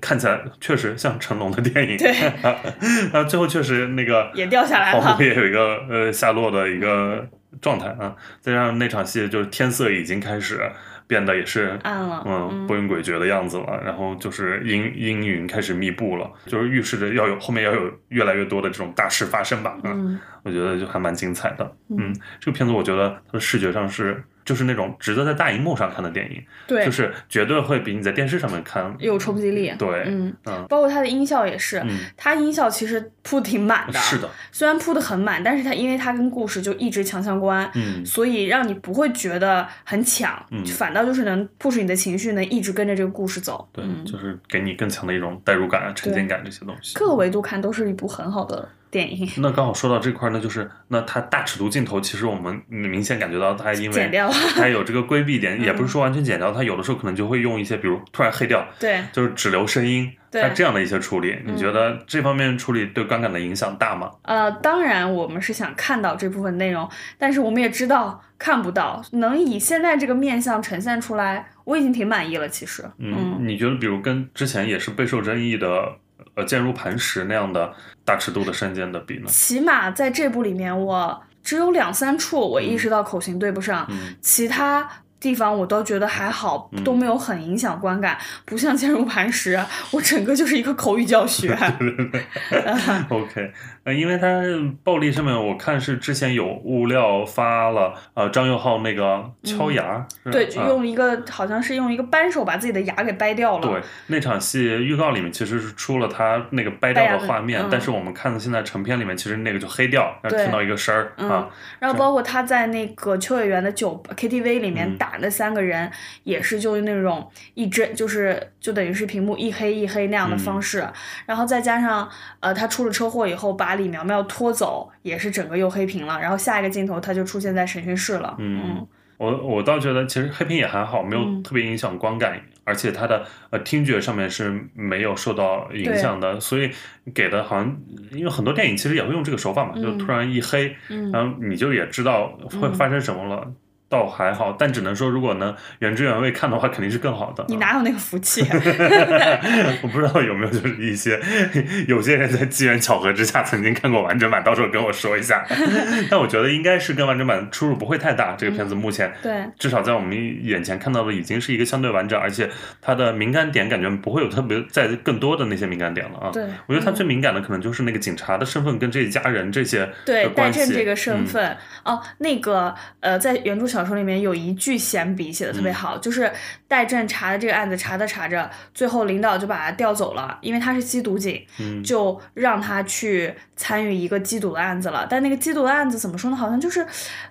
看起来确实像成龙的电影。对，然后最后确实那个也掉下来了黄渤也有一个呃下落的一个状态啊，再加上那场戏就是天色已经开始变得也是暗了，嗯，不云诡谲的样子了，然后就是阴阴云开始密布了，就是预示着要有后面要有越来越多的这种大事发生吧。嗯，嗯我觉得就还蛮精彩的。嗯，这个片子我觉得它的视觉上是就是那种值得在大荧幕上看的电影，对就，是绝对会比你在电视上面看。有冲击力，对嗯，嗯包括它的音效也是，嗯，它音效其实铺的挺满的，是的，虽然铺的很满，但是它因为它跟故事就一直强相关，嗯所以让你不会觉得很抢，嗯反倒就是能 push 你的情绪，能一直跟着这个故事走。对，嗯，就是给你更强的一种代入感啊、沉浸感这些东西。各个维度看都是一部很好的电影。那刚好说到这块儿呢，就是那它大尺度镜头，其实我们明显感觉到它因为剪掉了它有这个规避点，也不是嗯说完全剪掉，它有的时候可能就会用一些，比如突然黑掉，对，就是只留声音，对它这样的一些处理，你嗯觉得这方面处理对观感的影响大吗？呃，当然我们是想看到这部分内容，但是我们也知道看不到，能以现在这个面相呈现出来，我已经挺满意了。其实，嗯，你觉得比如跟之前也是备受争议的呃坚如磐石那样的大尺度的山间的比呢？起码在这部里面，我只有两三处我意识到口型对不上，嗯其他地方我都觉得还好，嗯。都没有很影响观感，不像坚如磐石，我整个就是一个口语教学。OK，呃，因为它暴力上面我看是之前有物料发了，呃，张佑浩那个敲牙，嗯对，啊。用一个好像是用一个扳手把自己的牙给掰掉了。对，那场戏预告里面其实是出了他那个掰掉的的画面，嗯。但是我们看的现在成片里面，其实那个就黑掉，然后听到一个声儿、嗯啊，然后包括他在那个秋叶原的酒 KTV 里面嗯打那三个人，也是就是那种一帧，就是就等于是屏幕一黑一黑那样的方式。然后再加上呃，他出了车祸以后把李苗苗拖走，也是整个又黑屏了。然后下一个镜头他就出现在审讯室了。嗯我我倒觉得其实黑屏也还好，没有嗯特别影响观感，而且他的呃听觉上面是没有受到影响的，所以给的好像因为很多电影其实也会用这个手法嘛，就嗯突然一黑，嗯然后你就也知道会发生什么了。倒还好，但只能说，如果能原汁原味看的话，肯定是更好的啊。你哪有那个福气？我不知道有没有就是一些有些人在机缘巧合之下曾经看过完整版，到时候跟我说一下。但我觉得应该是跟完整版出入不会太大。这个片子目前对，至少在我们眼前看到的已经是一个相对完整，而且它的敏感点感觉不会有特别在更多的那些敏感点了啊。对我觉得它最敏感的可能就是那个警察的身份跟这一家人这些关系。戴震这个身嗯份、哦，那个呃，在原著小说里面有一句闲笔写的特嗯别好，就是戴震查的这个案子查着查着，最后领导就把他调走了，因为他是缉毒警，嗯就让他去参与一个缉毒的案子了。但那个缉毒的案子怎么说呢？好像就是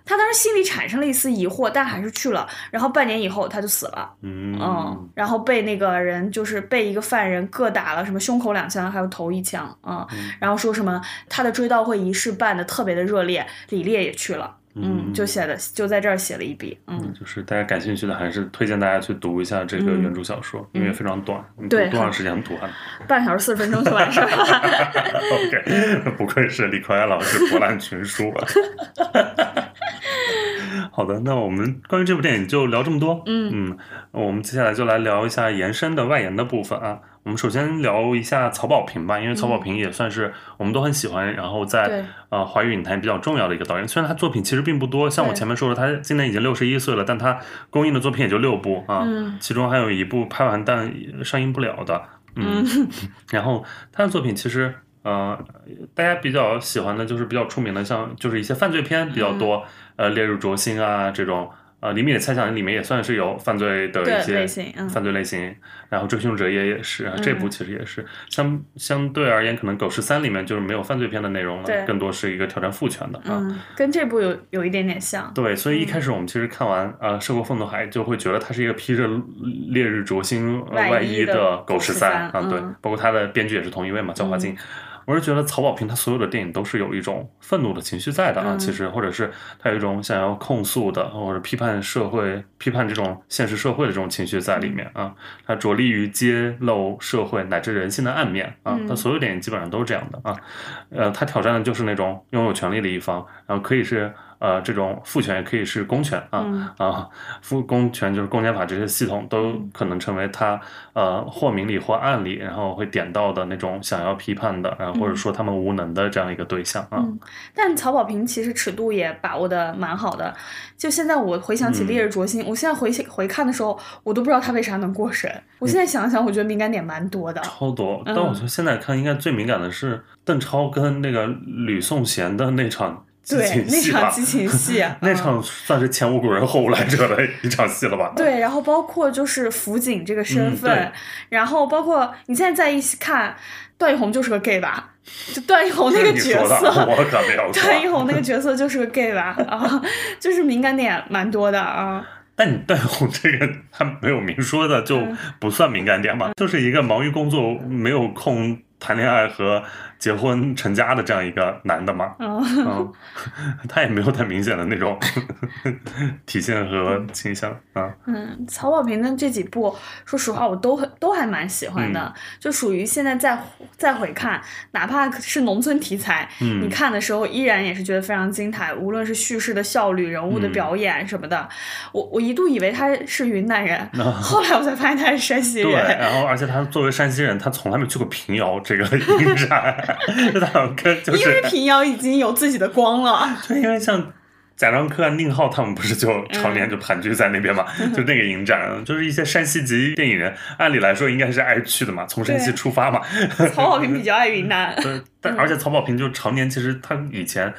他当时心里产生了一丝疑惑，但还是去了。然后半年以后他就死了。嗯嗯，然后被那个人就是被一个犯人各打了什么胸口两枪，还有头一枪啊、嗯然后说什么他的追悼会仪式办的特别的热烈，李烈也去了，嗯，就写的就在这儿写了一笔，嗯，就是大家感兴趣的，还是推荐大家去读一下这个原著小说，因为非常短，对多长时间读完半小时四十分钟就完事儿了。？OK，不愧是李克爱老师博览群书啊。好的，那我们关于这部电影就聊这么多。嗯嗯，我们接下来就来聊一下延伸的外延的部分啊。我们首先聊一下曹保平吧，因为曹保平也算是我们都很喜欢，然后在呃华语影坛比较重要的一个导演。虽然他作品其实并不多，像我前面说的，他今年已经六十一岁了，但他公映的作品也就六部啊，嗯其中还有一部拍完但上映不了的。嗯，然后他的作品其实。呃，大家比较喜欢的就是比较出名的，像就是一些犯罪片比较多，呃，烈日灼心啊这种，呃，《厘米的猜想》里面也算是有犯罪的一些犯罪类型，然后《追凶者也》也是，这部其实也是相相对而言，可能《狗十三》里面就是没有犯罪片的内容了，更多是一个挑战父权的啊。嗯，跟这部有有一点点像。对，所以一开始我们其实看完呃《涉过愤怒海》，就会觉得它是一个披着烈日灼心呃外外衣衣的狗十三啊，对嗯，包括它的编剧也是同一位嘛，焦华金。我是觉得曹保平他所有的电影都是有一种愤怒的情绪在的啊，嗯其实或者是他有一种想要控诉的，或者批判社会、批判这种现实社会的这种情绪在里面啊。他着力于揭露社会乃至人性的暗面啊，嗯他所有电影基本上都是这样的啊。呃，他挑战的就是那种拥有权力的一方，然后可以是呃这种父权，也可以是公权啊、嗯啊，父公权就是公检法这些系统都可能成为他呃或明里或暗里，然后会点到的那种想要批判的，然后或者说他们无能的这样一个对象啊。嗯但曹保平其实尺度也把握的蛮好的。就现在我回想起《烈日灼心》我现在回回看的时候，我都不知道他为啥能过审。我现在想想，我觉得敏感点蛮多的。超多，嗯但我觉得现在看应该最敏感的是邓超跟那个吕颂贤的那场激对。那场激情戏啊 那场算是前无古人后无来者的一场戏了吧？对，然后包括就是辅警这个身份，嗯然后包括你现在再一起看，段奕宏就是个 gay 吧？就段奕宏那个角，色，我可没有。段奕宏那个角色就是个 gay 吧？啊，就是敏感点蛮多的啊。但你段奕宏这个他没有明说的，就嗯不算敏感点嘛，就是一个忙于工作、没有空谈恋爱和结婚成家的这样一个男的嘛。嗯，嗯，他也没有太明显的那种 体现和倾向啊。嗯，曹保平的这几部，说实话我都很都还蛮喜欢的，嗯。就属于现在再再回看，哪怕是农村题材，嗯。你看的时候依然也是觉得非常精彩，无论是叙事的效率、人物的嗯。表演什么的，我我一度以为他是云南人，后来我才发现他是山西人。对，然后而且他作为山西人，他从来没去过平遥这个影展，就他好像跟就因为平遥已经有自己的光了，对，因为像贾樟柯啊、宁浩他们不是就常年就盘踞在那边嘛，就那个影展，就是一些山西籍电影人，按理来说应该是爱去的嘛，从山西出发嘛。曹保平比较爱云南。对，但而且曹保平就常年其实他以前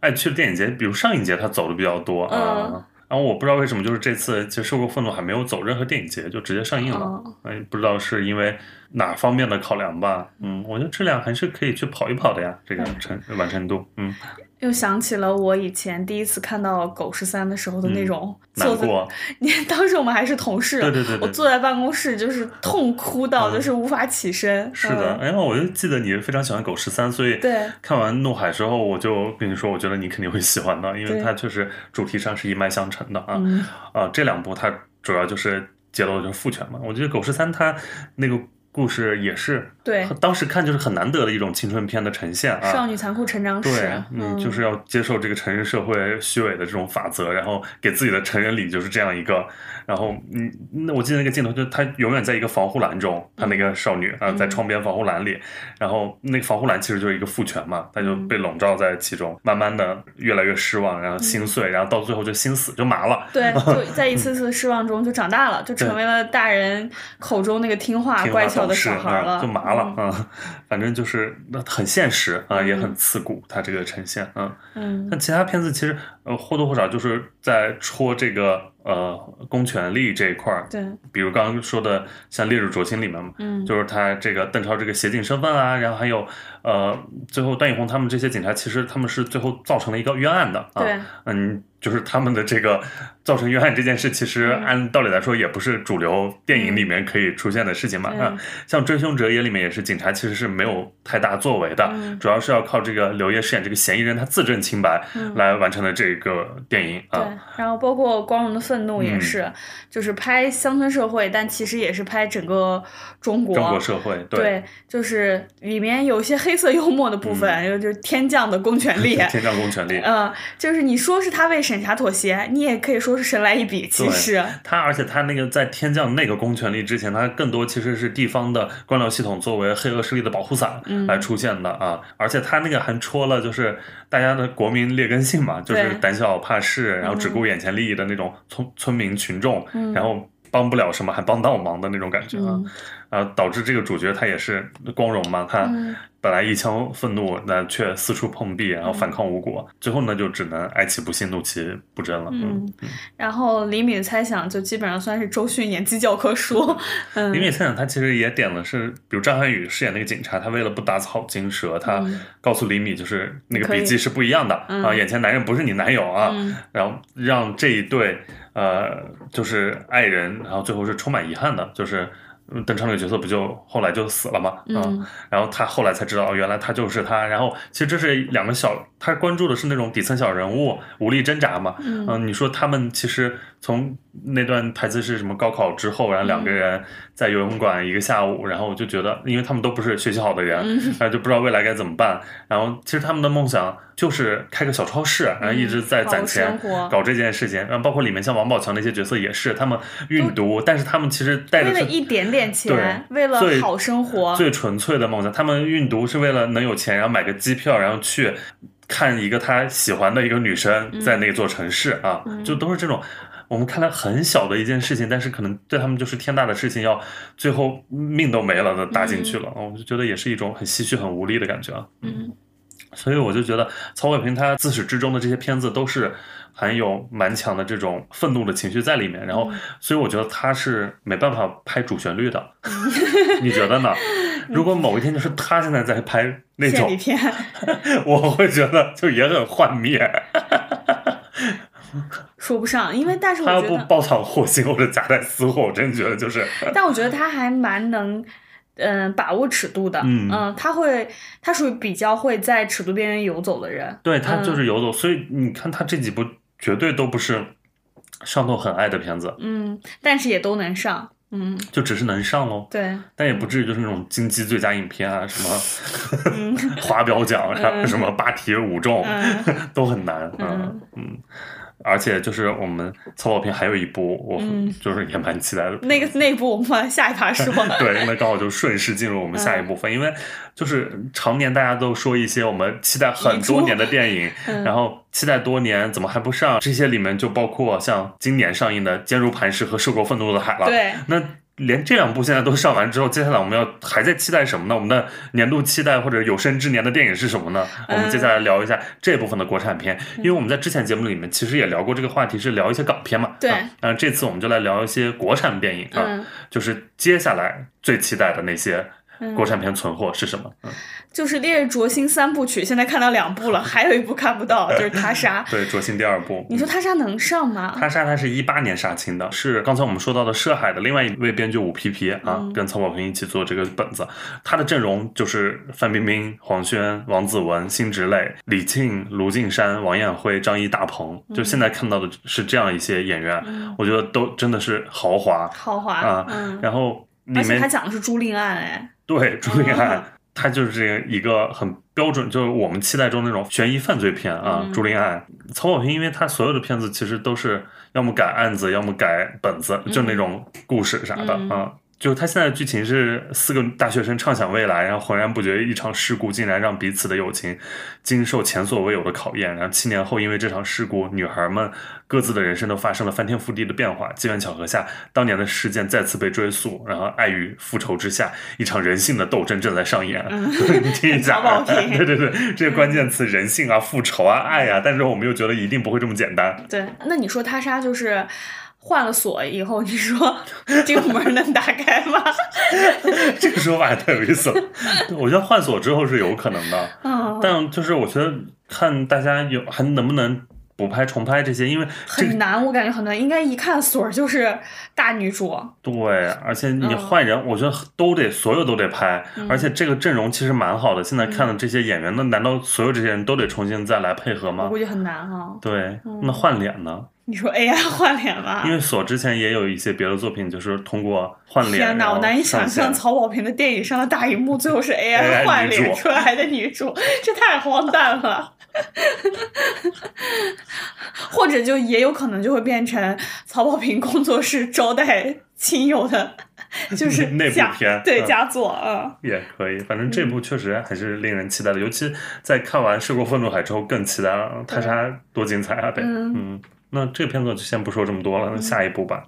爱去的电影节，比如上影节他走的比较多啊。嗯然后我不知道为什么，就是这次其实《受过愤怒》还没有走任何电影节，就直接上映了。哦哎，不知道是因为哪方面的考量吧？嗯，我觉得质量还是可以去跑一跑的呀，这个成完成度，嗯，又想起了我以前第一次看到《狗十三》的时候的那种难过。你 当时我们还是同事，对对对对我坐在办公室就是痛哭到就是无法起身。是的，嗯然后我就记得你非常喜欢《狗十三》，所以对看完《怒海》之后，我就跟你说，我觉得你肯定会喜欢的，因为它确实主题上是一脉相承的啊。嗯啊，这两部它主要就是揭露的就是父权嘛。我觉得《狗十三》它那个故事也是，对。当时看就是很难得的一种青春片的呈现啊。少女残酷成长史，对，嗯，你就是要接受这个成人社会虚伪的这种法则，然后给自己的成人礼就是这样一个，然后嗯，那我记得那个镜头就是她永远在一个防护栏中，她那个少女啊、嗯。在窗边防护栏里，然后那个防护栏其实就是一个父权嘛，她就嗯。被笼罩在其中，慢慢的越来越失望，然后心碎，然后到最后就心死就麻了。对，就 在一次次失望中就长大了，就成为了大人口中那个听话乖巧的小孩了，就麻了嗯。啊、反正就是那很现实啊、也很刺骨，它这个呈现啊。嗯。但其他片子其实呃或多或少就是在戳这个呃公权力这一块儿，对，比如刚刚说的像《烈日灼心》里面嘛，嗯。就是他这个邓超这个协警身份啊，然后还有呃最后段奕宏他们这些警察，其实他们是最后造成了一个冤案的啊，对。嗯，就是他们的这个造成冤案这件事，其实嗯。按道理来说也不是主流电影里面可以出现的事情嘛，嗯啊，像《追凶者也》里面也是警察其实是没有太大作为的，嗯。主要是要靠这个刘烨饰演这个嫌疑人他自证清白嗯。来完成的这个电影对啊，，然后包括《光荣的愤怒》也嗯是，就是拍乡村社会，但其实也是拍整个中国。中国社会对，就是里面有一些黑色幽默的部分，有就是天降的公权力。天降公权力，呃，就是你说是他为审查妥协，你也可以说是神来一笔。其实，他而且他那个在天降那个公权力之前，他更多其实是地方的官僚系统作为黑恶势力的保护伞嗯。来出现的啊，而且他那个还戳了就是大家的国民劣根性嘛，就是胆小怕事，然后只顾眼前利益的那种村村民群众，然后帮不了什么还帮倒忙的那种感觉啊。嗯然后导致这个主角他也是光荣嘛，他嗯本来一腔愤怒，那却四处碰壁，然后反抗无嗯果，最后呢就只能哀其不幸，怒其不争了。嗯，然后李敏猜想就基本上算是周迅演技教科书。嗯，李敏猜想他其实也点的是，比如张涵予饰演那个警察，他为了不打草惊蛇，他嗯告诉李敏就是那个笔记是不一样的、嗯啊，眼前男人不是你男友啊，嗯然后让这一对呃就是爱人，然后最后是充满遗憾的，就是。嗯邓超那个角色不就后来就死了嘛？啊嗯然后他后来才知道，哦，原来他就是他。然后其实这是两个小，他关注的是那种底层小人物无力挣扎嘛。嗯你说他们其实从那段台词是什么？高考之后，然后两个人在游泳馆一个下午，然后我就觉得，因为他们都不是学习好的人，嗯然后就不知道未来该怎么办。然后其实他们的梦想就是开个小超市，然后一直在攒钱搞这件事情。然后包括里面像王宝强那些角色也是，他们运毒，但是他们其实带着是为了一点点钱，为了最好生活，最纯粹的梦想。他们运毒是为了能有钱，然后买个机票，然后去看一个他喜欢的一个女生在那座城市啊，就都是这种。我们看来很小的一件事情，但是可能对他们就是天大的事情，要最后命都没了的搭进去了，我就觉得也是一种很唏嘘、很无力的感觉啊。嗯所以我就觉得曹伟平他自始至终的这些片子都是含有蛮强的这种愤怒的情绪在里面，然后所以我觉得他是没办法拍主旋律的，你觉得呢？如果某一天就是他现在在拍那种 我会觉得就也很幻灭。说不上，因为但是他要我觉得他，不爆藏火星或者夹带私货，我真觉得就是 但我觉得他还蛮能。嗯，把握尺度的，嗯。他会，他属于比较会在尺度边缘游走的人，对他嗯就是游走，所以你看他这几部绝对都不是上头很爱的片子，嗯，但是也都能上，嗯，就只是能上喽。对，但也不至于就是那种金鸡最佳影片啊，什么 嗯。花标奖，然后什么八题五中，嗯。都很难。嗯嗯，而且就是我们曹保平还有一部，我嗯就是也蛮期待的。那个那部我们放在下一趴说，对，那刚好就顺势进入我们下一部分，因为就是常年大家都说一些我们期待很多年的 电影，嗯然后期待多年怎么还不上？这些里面就包括像今年上映的《坚如磐石》和《涉过愤怒的海》了。对，那连这两部现在都上完之后，接下来我们要还在期待什么呢？我们的年度期待或者有生之年的电影是什么呢？我们接下来聊一下这部分的国产片，因为我们在之前节目里面其实也聊过这个话题，是聊一些港片嘛。对啊，那这次我们就来聊一些国产电影啊，嗯就是接下来最期待的那些嗯国产片存货是什么？嗯，就是《烈日灼心》三部曲，现在看到两部了，还有一部看不到，就是《他杀》。对，灼心第二部。你说《他杀》能上吗？他杀他是一八年杀青的，是刚才我们说到的涉海的另外一位编剧武皮皮啊，嗯跟曹保平一起做这个本子。他的阵容就是范冰冰、黄轩、王子文、辛芷蕾、李沁、卢靖姗、王艳辉、张译、大鹏，就现在看到的是这样一些演员，嗯我觉得都真的是豪华豪华，啊。嗯，然后里而且他讲的是朱令案，哎，对朱琳案哦。他就是这个一个很标准，就是我们期待中那种悬疑犯罪片啊，嗯朱琳案。曹保平，因为他所有的片子其实都是要么改案子，要么改本子，就那种故事啥的、嗯啊。就是他现在的剧情是四个大学生畅想未来，然后浑然不觉一场事故竟然让彼此的友情经受前所未有的考验。然后七年后，因为这场事故，女孩们各自的人生都发生了翻天覆地的变化。机缘巧合下，当年的事件再次被追溯，然后爱与复仇之下，一场人性的斗争正在上演。你听一下曹保平对对对，这些关键词人性啊、复仇啊、爱啊，但是我们又觉得一定不会这么简单。对。那你说他杀就是换了锁以后，你说这个门能打开吗？这个说法也太有意思了。我觉得换锁之后是有可能的，嗯，但就是我觉得看大家有还能不能补拍重拍这些，因为这个很难，我感觉很难。应该一看锁就是大女主，对，而且你嗯换人，我觉得都得所有都得拍，而且这个阵容其实蛮好的。现在看的这些演员，那难道所有这些人都得重新再来配合吗我估？计很难哈。对，那换脸呢？你说 AI 换脸吗因？为锁之前也有一些别的作品，就是通过换脸，天哪，我难以想象曹保平的电影上的大荧幕最后是 AI 换脸出来的女主，这太荒诞了。或者就也有可能就会变成曹保平工作室招待亲友的，就是 那部佳片嗯对佳作啊。也可以，反正这嗯部确实还是令人期待的，尤其在看完《涉过愤怒海》之后更期待了。他杀多精彩啊！对，嗯嗯，那这个片子就先不说这么多了，那下一部吧。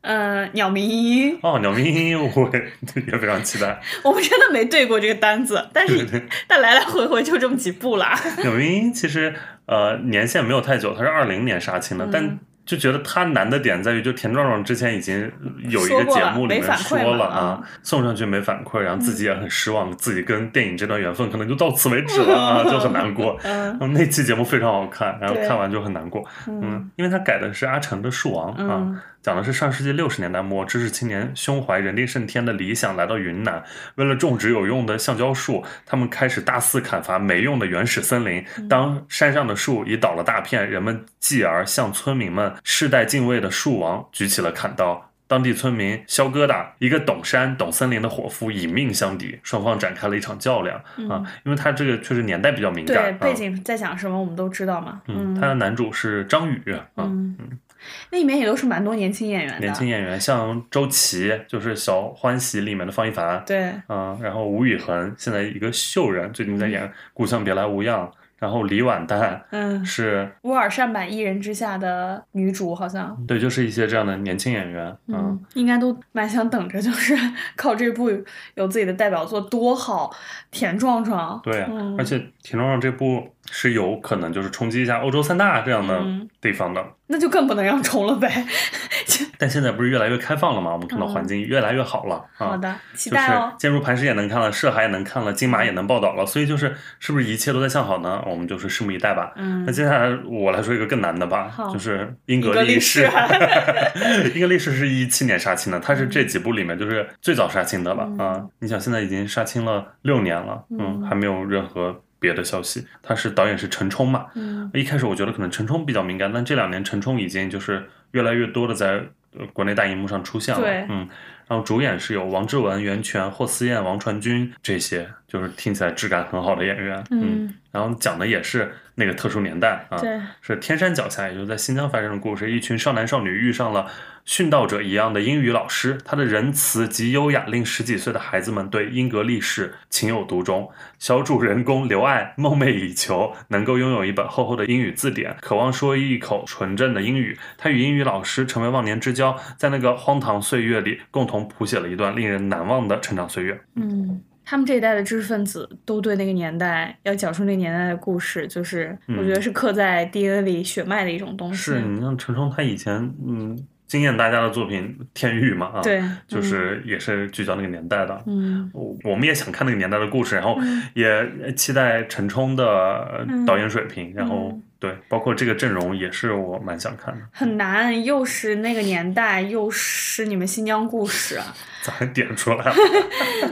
呃，鸟鸣莺，哦，鸟鸣莺我也也非常期待。我们真的没对过这个单子，但是但来来回回就这么几部啦。鸟鸣莺其实呃年限没有太久，它是二零年杀青的，但就觉得他难的点在于，就田壮壮之前已经有一个节目里面说了啊，送上去没反馈，然后自己也很失望，自己跟电影这段缘分可能就到此为止了啊，就很难过。嗯，那期节目非常好看，然后看完就很难过。嗯，因为他改的是阿成的《树王》啊。讲的是上世纪六十年代末，知识青年胸怀人定胜天的理想，来到云南，为了种植有用的橡胶树，他们开始大肆砍伐没用的原始森林。当山上的树已倒了大片，人们继而向村民们世代敬畏的树王举起了砍刀。当地村民肖疙瘩，一个懂山懂森林的伙夫，以命相抵，双方展开了一场较量啊！因为他这个确实年代比较敏感，对背景在讲什么我们都知道嘛。嗯，他的男主是张宇啊，嗯。那里面也都是蛮多年轻演员的，年轻演员像周琦，就是《小欢喜》里面的方一凡，对，嗯，然后吴宇恒，现在一个秀人，最近在演《故乡别来无恙》。然后李婉丹，嗯，是乌尔善版《一人之下》的女主，好像对，就是一些这样的年轻演员，嗯，应该都蛮想等着，就是 靠这部有自己的代表作，多好！田壮壮，对，而且田壮壮这部是有可能就是冲击一下欧洲三大这样的地方的，那就更不能让冲了呗。但现在不是越来越开放了吗？我们看到环境越来越好了啊！好的，期待哦。坚如磐石也能看了，涉海也能看了，金马也能报道了，所以就是是不是一切都在向好呢？我们就是拭目以待吧。嗯，那接下来我来说一个更难的吧，就是英格力士。英格力士是一七年杀青的，它是这几部里面就是最早杀青的了啊！你想现在已经杀青了六年。了，嗯，还没有任何别的消息。他是导演是陈冲嘛，嗯，一开始我觉得可能陈冲比较敏感，但这两年陈冲已经就是越来越多的在国内大荧幕上出现了，嗯，然后主演是有王志文、袁泉、霍思燕、王传君这些，就是听起来质感很好的演员，嗯，然后讲的也是那个特殊年代啊，对，是天山脚下，也就是在新疆发生的故事，一群少男少女遇上了。殉道者一样的英语老师，他的仁慈及优雅令十几岁的孩子们对英格力士情有独钟。小主人公刘爱梦寐以求能够拥有一本厚厚的英语字典，渴望说一口纯正的英语。他与英语老师成为忘年之交，在那个荒唐岁月里，共同谱写了一段令人难忘的成长岁月。嗯，他们这一代的知识分子都对那个年代要讲述那个年代的故事，就是我觉得是刻在 DNA 里血脉的一种东西。是你像陈冲，他以前嗯。惊艳大家的作品《天域》嘛，啊，对，就是也是聚焦那个年代的，嗯，我们也想看那个年代的故事，然后也期待陈冲的导演水平，然后对，包括这个阵容也是我蛮想看的。很难，又是那个年代，又是你们新疆故事，咋还点出来了？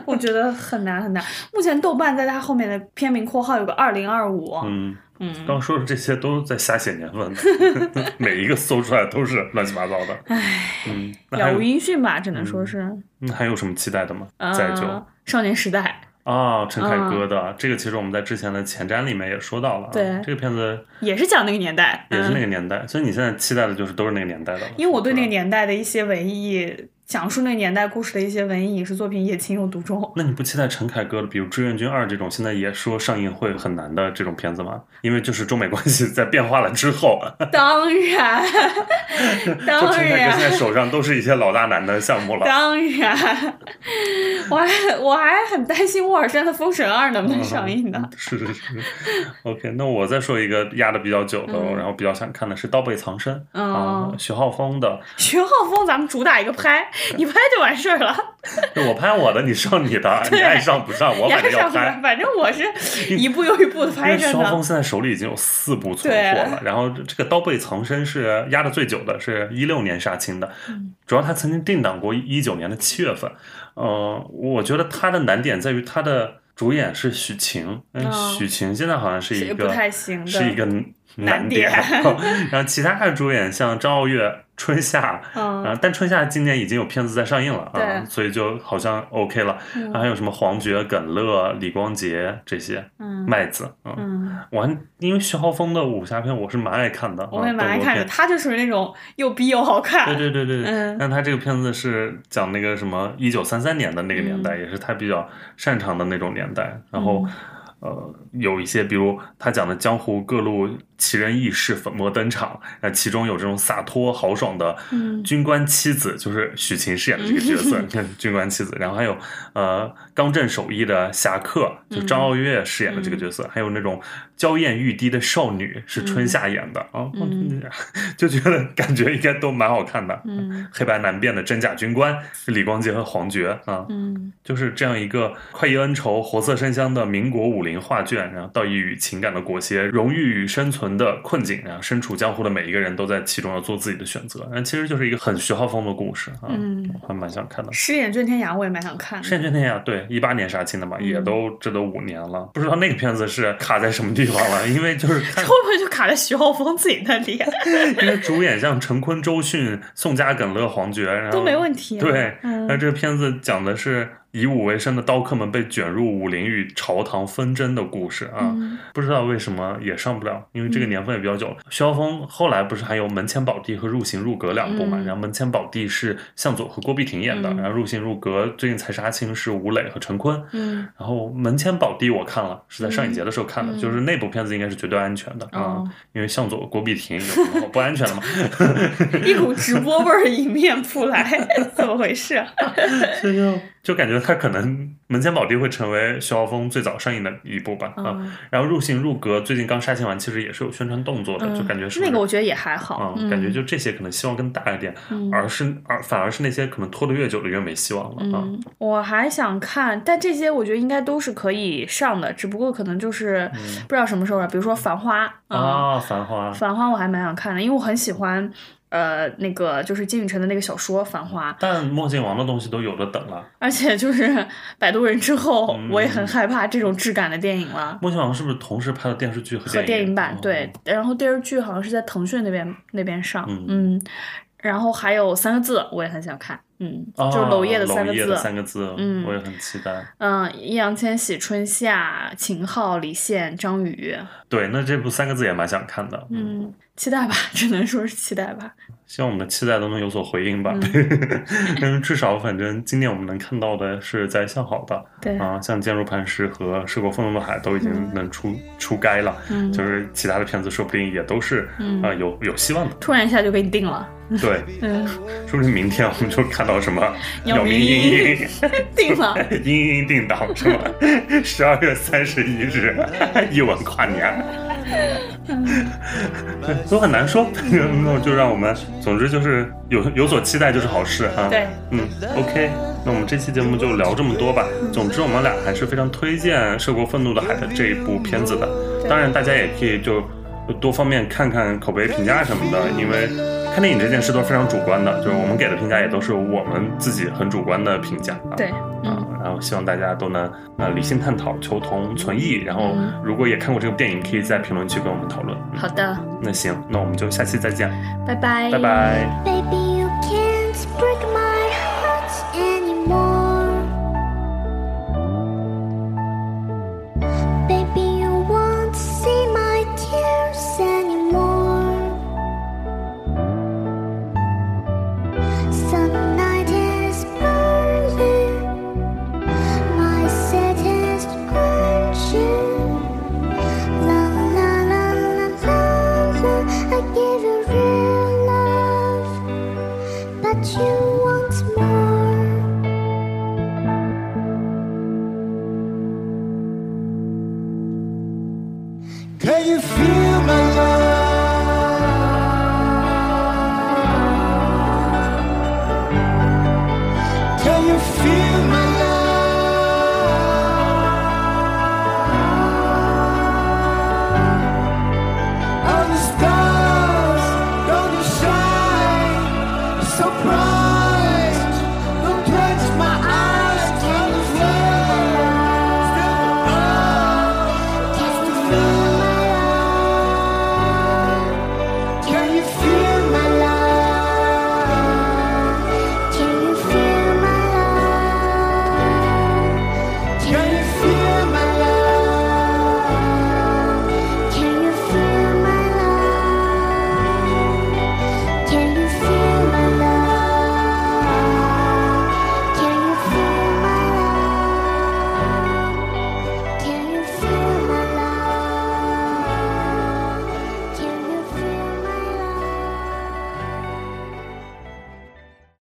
我觉得很难很难。目前豆瓣在它后面的片名括号有个二零二五，嗯。嗯，刚说的这些都在瞎写年份，每一个搜出来都是乱七八糟的。唉，嗯，杳无音讯吧，只能说是。那还有什么期待的吗？再就少年时代啊，陈凯歌的这个，其实我们在之前的前瞻里面也说到了。对，这个片子也是讲那个年代，也是那个年代，所以你现在期待的就是都是那个年代的。因为我对那个年代的一些文艺。讲述那年代故事的一些文艺影视作品也情有独钟。那你不期待陈凯歌的，比如《志愿军二》这种，现在也说上映会很难的这种片子吗？因为就是中美关系在变化了之后。当然，当然。陈凯歌现在手上都是一些老大难的项目了。当然，我还我还很担心沃尔山的《封神二》能不能上映呢？是是是。OK，那我再说一个压的比较久的，然后比较想看的是《刀背藏身》啊，徐浩峰的。徐浩峰，咱们主打一个拍。你拍就完事儿了，我拍我的，你上你的，你爱上不上，我反正要拍。反正我是一步又一步的拍着呢。肖峰现在手里已经有四部存货了，然后这个《刀背藏身》是压的最久的，是一六年杀青的，主要他曾经定档过一九年的七月份。呃，我觉得他的难点在于他的主演是许晴，嗯，许晴现在好像是一个是一个难点，然后其他的主演像张傲月。春夏，嗯，但春夏今年已经有片子在上映了啊，所以就好像 OK 了。还有什么黄觉、耿乐、李光洁这些，嗯，麦子，嗯，我还因为徐浩峰的武侠片我是蛮爱看的，我也蛮爱看的，他就属于那种又逼又好看。对对对对，嗯，但他这个片子是讲那个什么一九三三年的那个年代，也是他比较擅长的那种年代，然后。呃，有一些，比如他讲的江湖各路奇人异事粉墨登场，那其中有这种洒脱豪爽的嗯。军官妻子，就是许晴饰演的这个角色，你看军官妻子，然后还有呃刚正守义的侠客，就张傲月饰演的这个角色，还有那种娇艳欲滴的少女是春夏演的啊，就觉得感觉应该都蛮好看的。嗯。黑白难辨的真假军官李光洁和黄觉啊，嗯。就是这样一个快意恩仇、活色生香的民国武林画卷，然后道义与情感的裹挟，荣誉与生存的困境，然后身处江湖的每一个人都在其中要做自己的选择，但其实就是一个很徐浩峰的故事啊，嗯还蛮想看的。饰演卷天涯我也蛮想看的。圣卷天涯对，一八年杀青的嘛，嗯也都这都五年了，不知道那个片子是卡在什么地方了，因为就是会不会就卡在徐浩峰自己那里啊？因为主演像陈坤、周迅、宋佳、耿乐、黄觉，然后都没问题啊对，嗯那这个片子讲的是以武为生的刀客们被卷入武林与朝堂纷争的故事啊。嗯不知道为什么也上不了，因为这个年份也比较久了。徐浩峰后来不是还有《门前宝地》和《入刑入阁》两部嘛？嗯然后《门前宝地》是向佐和郭碧婷演的，嗯然后《入刑入阁》最近才杀青是吴磊和陈坤。嗯然后《门前宝地》我看了，是在上影节的时候看的，嗯就是那部片子应该是绝对安全的啊、哦因为向佐、郭碧婷有什么不安全的嘛？一股直播味儿迎面扑来，怎么回事啊？所以就就感觉他可能《门前宝地》会成为徐浩峰最早上映的一部吧啊。嗯然后《入刑入格》最近刚杀青完，其实也是有宣传动作的，就感觉是那个我觉得也还好啊，，嗯感觉就这些可能希望更大一点，而是而反而是那些可能拖得越久的越没希望了啊。嗯，我还想看，但这些我觉得应该都是可以上的，只不过可能就是不知道什么时候了。比如说《繁花》啊，啊，繁花《繁花》我还蛮想看的，因为我很喜欢呃那个就是金宇澄的那个小说《繁花》，但墨镜王的东西都有的等了。而且就是《摆渡人》之后，嗯我也很害怕这种质感的电影了。墨镜王是不是同时拍了电视剧和和电电影版哦对，然后电视剧好像是在腾讯那边那边上，嗯嗯，然后还有三个字我也很想看，嗯，啊就是娄烨的三个字，三个字，嗯我也很期待。嗯，易烊千玺、春夏、秦昊、李现、张宇，对，那这部三个字也蛮想看的。嗯，期待吧，只能说是期待吧。希望我们的期待都能有所回应吧。嗯。但 是至少反正今年我们能看到的是在向好的对，啊，像《坚如磐石》和《涉过愤怒的海》都已经能出、出街了，嗯。就是其他的片子说不定也都是啊、嗯有有希望的。突然一下就给你定了，对，嗯，说不定明天我们就看到什么姚明明英英定了，英英定档是吗？十二月三十一日 一吻跨年。对，都很难说，那就让我们，总之就是有有所期待就是好事哈。对，嗯，OK，那我们这期节目就聊这么多吧。总之，我们俩还是非常推荐《涉过愤怒的海》的这一部片子的。当然，大家也可以就多方面看看口碑评价什么的，因为看电影这件事都是非常主观的，就是我们给的评价也都是我们自己很主观的评价。啊、对，啊嗯，，然后希望大家都能呃理性探讨，求同存异。然后嗯如果也看过这部电影，可以在评论区跟我们讨论。嗯好的，那行，那我们就下期再见，拜拜，拜拜。Baby,